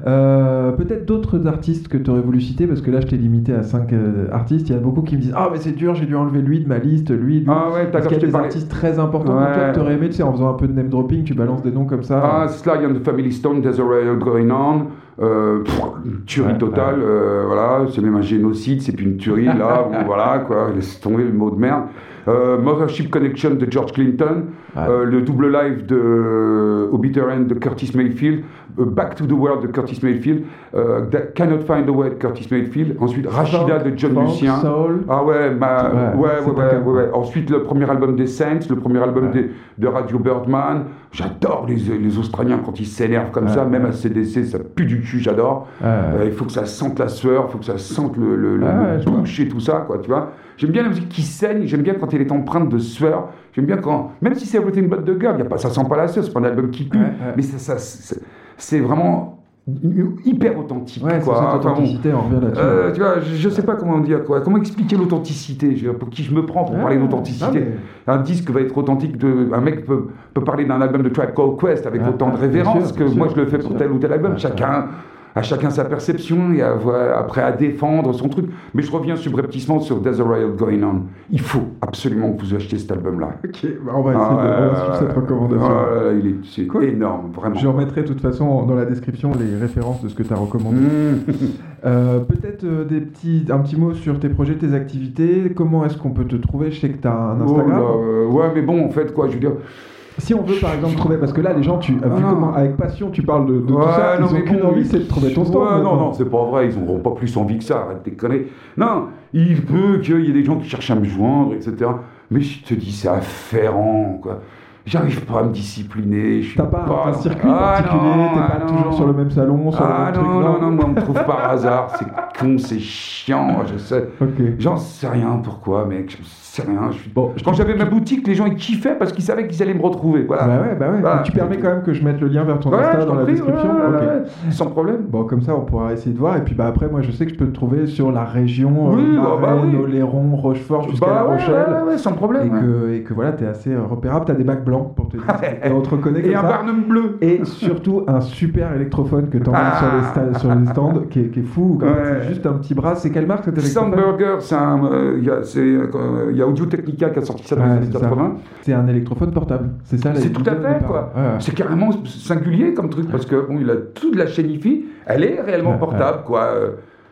Euh, Peut-être d'autres artistes que tu aurais voulu citer, parce que là je t'ai limité à 5 artistes. Il y a beaucoup qui me disent Ah, mais c'est dur, j'ai dû enlever lui de ma liste, lui, lui. Ah ouais, d'accord, qu'il y a des parlé. artistes très importants Ouais. toi que tu aurais aimé, tu sais, en faisant un peu de name dropping, tu balances des noms comme ça. Ah, Sly and the Family Stone, There's a Riot Going On. Euh, pff, une tuerie Ouais, totale, euh, voilà, c'est même un génocide, c'est plus une tuerie, là, bon, voilà, quoi, laisse tomber le mot de merde. Euh, Mothership Connection de George Clinton, Ouais. euh, le double live de euh, Au Bitter End de Curtis Mayfield, euh, Back to the World de Curtis Mayfield, euh, That Cannot Find a Way de Curtis Mayfield, ensuite Rashida de John Funk, Lucien. Soul. Ah ouais, ma- Ouais, ouais, ouais. Ensuite, le premier album des Saints, le premier album des- de Radio Birdman. J'adore les, les Australiens quand ils s'énervent comme ça, même à CDC, ça pue du cul, j'adore. Euh, il faut que ça sente la sueur, il faut que ça sente le, le, le- le et tout ça, quoi, tu vois. J'aime bien la musique qui saigne, j'aime bien quand elle est empreinte de sueur. J'aime bien quand, même si c'est Everything But the Girl, y a pas, ça sent pas la sueur, c'est pas un album qui pue, mais ça, c'est vraiment hyper authentique. Ouais, quoi. cette Enfin, bon. authenticité, on revient là-dessus. Euh, tu vois, je, je sais pas comment dire quoi. Comment expliquer l'authenticité Pour qui je me prends pour Ouais. parler d'authenticité mais- Un disque va être authentique. De, un mec peut, peut parler d'un album de Tribe Called Quest avec Ouais, autant de révérence sûr, que moi je le fais pour sûr. tel ou tel album. Chacun, à chacun sa perception et à, après à défendre son truc. Mais je reviens subrepticement sur There's a Riot Going On. Il faut absolument que vous achetiez cet album-là. Ok, bah, on va essayer de va suivre cette recommandation. Ah, il est, c'est Cool. énorme, vraiment. Je remettrai de toute façon dans la description les références de ce que tu as recommandé. Mmh. Euh, Peut-être euh, des petits, un petit mot sur tes projets, tes activités. Comment est-ce qu'on peut te trouver? Je sais que tu as un Oh Instagram. là, euh, ouais, mais bon, en fait, quoi, je veux dire. Si on veut par exemple trouver, parce que là les gens, tu vu Ah, non. comment avec passion tu parles de, de tout Ouais, ça, non, ils ont mais qu'une bon, envie, c'est de trouver ton stand. Ouais, non, non, c'est pas vrai, ils n'auront pas plus envie que ça, arrête de déconner. Non, il peut qu'il y ait des gens qui cherchent à me joindre, etc. Mais je te dis, c'est affairant, quoi. J'arrive pas à me discipliner, T'as pas un, un dans- circuit Ah, particulier, non, t'es ah, pas non. toujours sur le même salon, sur le Ah même truc. non, non, non, moi on me trouve par hasard, c'est con, c'est chiant, je sais. Ok. J'en sais rien pourquoi, mec, je sais rien. Je. Bon, Quand j'avais ma boutique, les gens ils kiffaient parce qu'ils savaient qu'ils allaient me retrouver, voilà. Bah ouais, bah ouais. Voilà. Tu permets quand même que je mette le lien vers ton Ouais, Insta dans la prie, description. ouais, ouais, sans problème. Bon, comme ça, on pourra essayer de voir. Et puis, bah, après, moi, je sais que je peux te trouver sur la région, Oui, euh, bah, bah oui. Oléron, Rochefort, jusqu'à Bah La Rochelle. sans problème. Et que, et que voilà, t'es assez euh, repérable. T'as des bacs blancs pour te dire. Et on te reconnaît comme Et un ça. Barnum bleu. Et surtout, un super électrophone que t'emmènes Ah. sur, les sta- sur les stands, qui est, qui est fou. C'est juste un petit bras. C'est quelle marque cet électrophone? Soundburger, c'est un, euh, y a- euh, Audio Technica qui a sorti ça dans Ouais, les années c'est ça. 80. C'est un électrophone portable. C'est ça C'est tout à fait, quoi. Ouais, ouais. C'est carrément singulier comme truc parce que bon, il a toute la chaîne hi elle est réellement portable, quoi. Euh,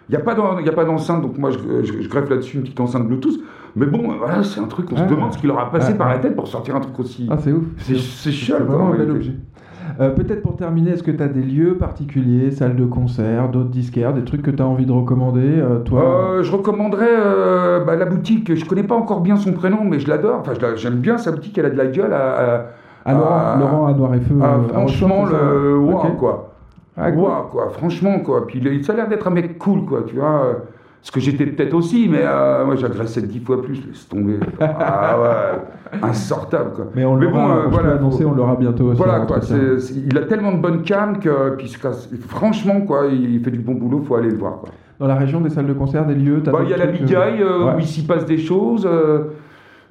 Il n'y a pas d'enceinte, donc moi je, je- je greffe là-dessus une petite enceinte Bluetooth. Mais bon, euh, voilà, c'est un truc, on se demande ce qu'il leur a passé par la tête pour sortir un truc aussi. Ah, c'est ouf. c'est chouette, vraiment en un bel objet. Euh, Peut-être pour terminer, est-ce que tu as des lieux particuliers, salles de concert, d'autres disquaires, des trucs que tu as envie de recommander, euh, toi Euh, je recommanderais bah, la boutique. Je connais pas encore bien son prénom, mais je l'adore. Enfin, j'aime bien sa boutique. Elle a de la gueule. À, à- Laurent, à- Laurent à Noir et Feu. à- franchement, Rochefort, le quoi. Ah, cool. Quoi. Franchement, quoi. Puis ça a l'air d'être un mec cool, quoi. Tu vois. Euh, Ce que j'étais peut-être aussi, mais euh, moi j'agressais dix fois plus. Laisse tomber. ah ouais, insortable, quoi. Mais on Mais bon, euh, je voilà, faut- on l'aura bientôt aussi. Voilà quoi, il a tellement de bonne cam que puis franchement quoi, il fait du bon boulot, faut aller le voir quoi. Dans la région des salles de concert, des lieux t'as Bah, il y a la Bigaille euh, euh, ouais. où il s'y passe des choses.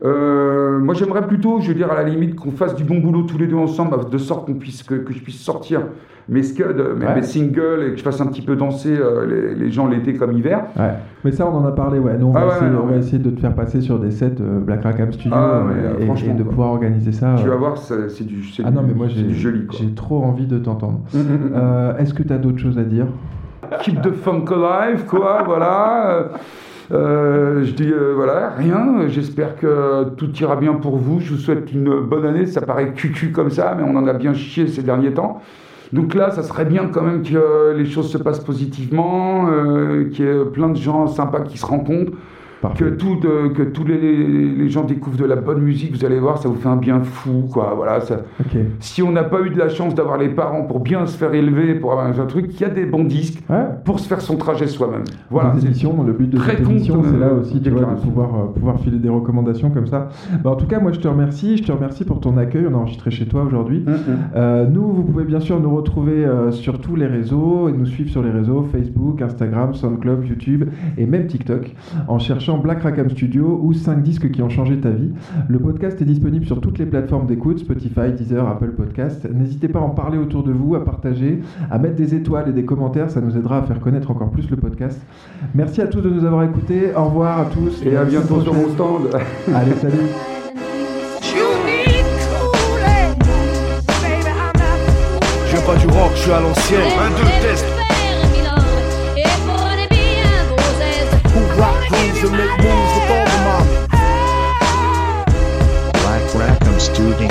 Euh, moi j'aimerais plutôt, je veux dire à la limite qu'on fasse du bon boulot tous les deux ensemble, de sorte qu'on puisse que, que je puisse sortir mes scuds, mes, Ouais. mes singles et que je fasse un petit peu danser euh, les, les gens l'été comme hiver. Ouais. Mais ça, on en a parlé, ouais. Nous, on, Ah va, ouais, essayer, ouais, on va ouais. essayer de te faire passer sur des sets euh, Black Rackham Studio Ah, euh, et- de pouvoir organiser ça. Tu euh. vas voir, c'est c'est du, Ah du- non, mais moi, c'est j'ai du joli j'ai trop envie de t'entendre. Mm, Est-ce que tu as d'autres choses à dire? Keep the funk alive, quoi, voilà. Euh, je dis, euh, voilà, rien. J'espère que tout ira bien pour vous. Je vous souhaite une bonne année. Ça paraît cucu comme ça, mais on en a bien chié ces derniers temps. Donc là, ça serait bien quand même que les choses se passent positivement, euh, qu'il y ait plein de gens sympas qui se rencontrent, que, tout, que tous les, les gens découvrent de la bonne musique. Vous allez voir, ça vous fait un bien fou, quoi. Voilà, ça, si on n'a pas eu de la chance d'avoir les parents pour bien se faire élever, pour avoir un truc, il y a des bons disques Ouais. pour se faire son trajet soi-même. Voilà. Des c'est- émissions, le but de très cette émission, compte, c'est là euh, aussi, tu vois, de pouvoir, euh, pouvoir filer des recommandations comme ça. Bah, en tout cas, moi, je te remercie. Je te remercie pour ton accueil. On a enregistré chez toi aujourd'hui. Mm, mm. Euh, nous, vous pouvez bien sûr nous retrouver euh, sur tous les réseaux et nous suivre sur les réseaux Facebook, Instagram, SoundCloud, YouTube et même TikTok en cherchant Black Rackham Studio ou 5 disques qui ont changé ta vie. Le podcast est disponible sur toutes les plateformes d'écoute, Spotify, Deezer, Apple Podcast. N'hésitez pas à en parler autour de vous, à partager, à mettre des étoiles et des commentaires, ça nous aidera à faire connaître encore plus le podcast. Merci à tous de nous avoir écoutés. Au revoir à tous Et à bientôt sur mon stand. Allez, salut. Du rock, je suis à l'ancienne. Un, deux, test. And make moves with all the mommy. Black Rackham Studio.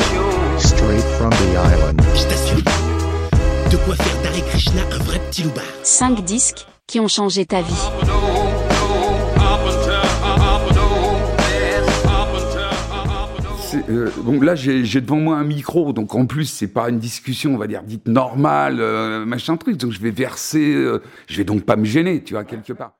Straight from the island. Je t'assure, de quoi faire d'Hare Krishna un vrai petit loupard. 5 disques qui ont changé ta vie. C'est, euh, donc là, j'ai j'ai devant moi un micro, donc en plus, c'est pas une discussion, on va dire, dite normale, euh, machin truc. Donc je vais verser, euh, je vais donc pas me gêner, tu vois, quelque part.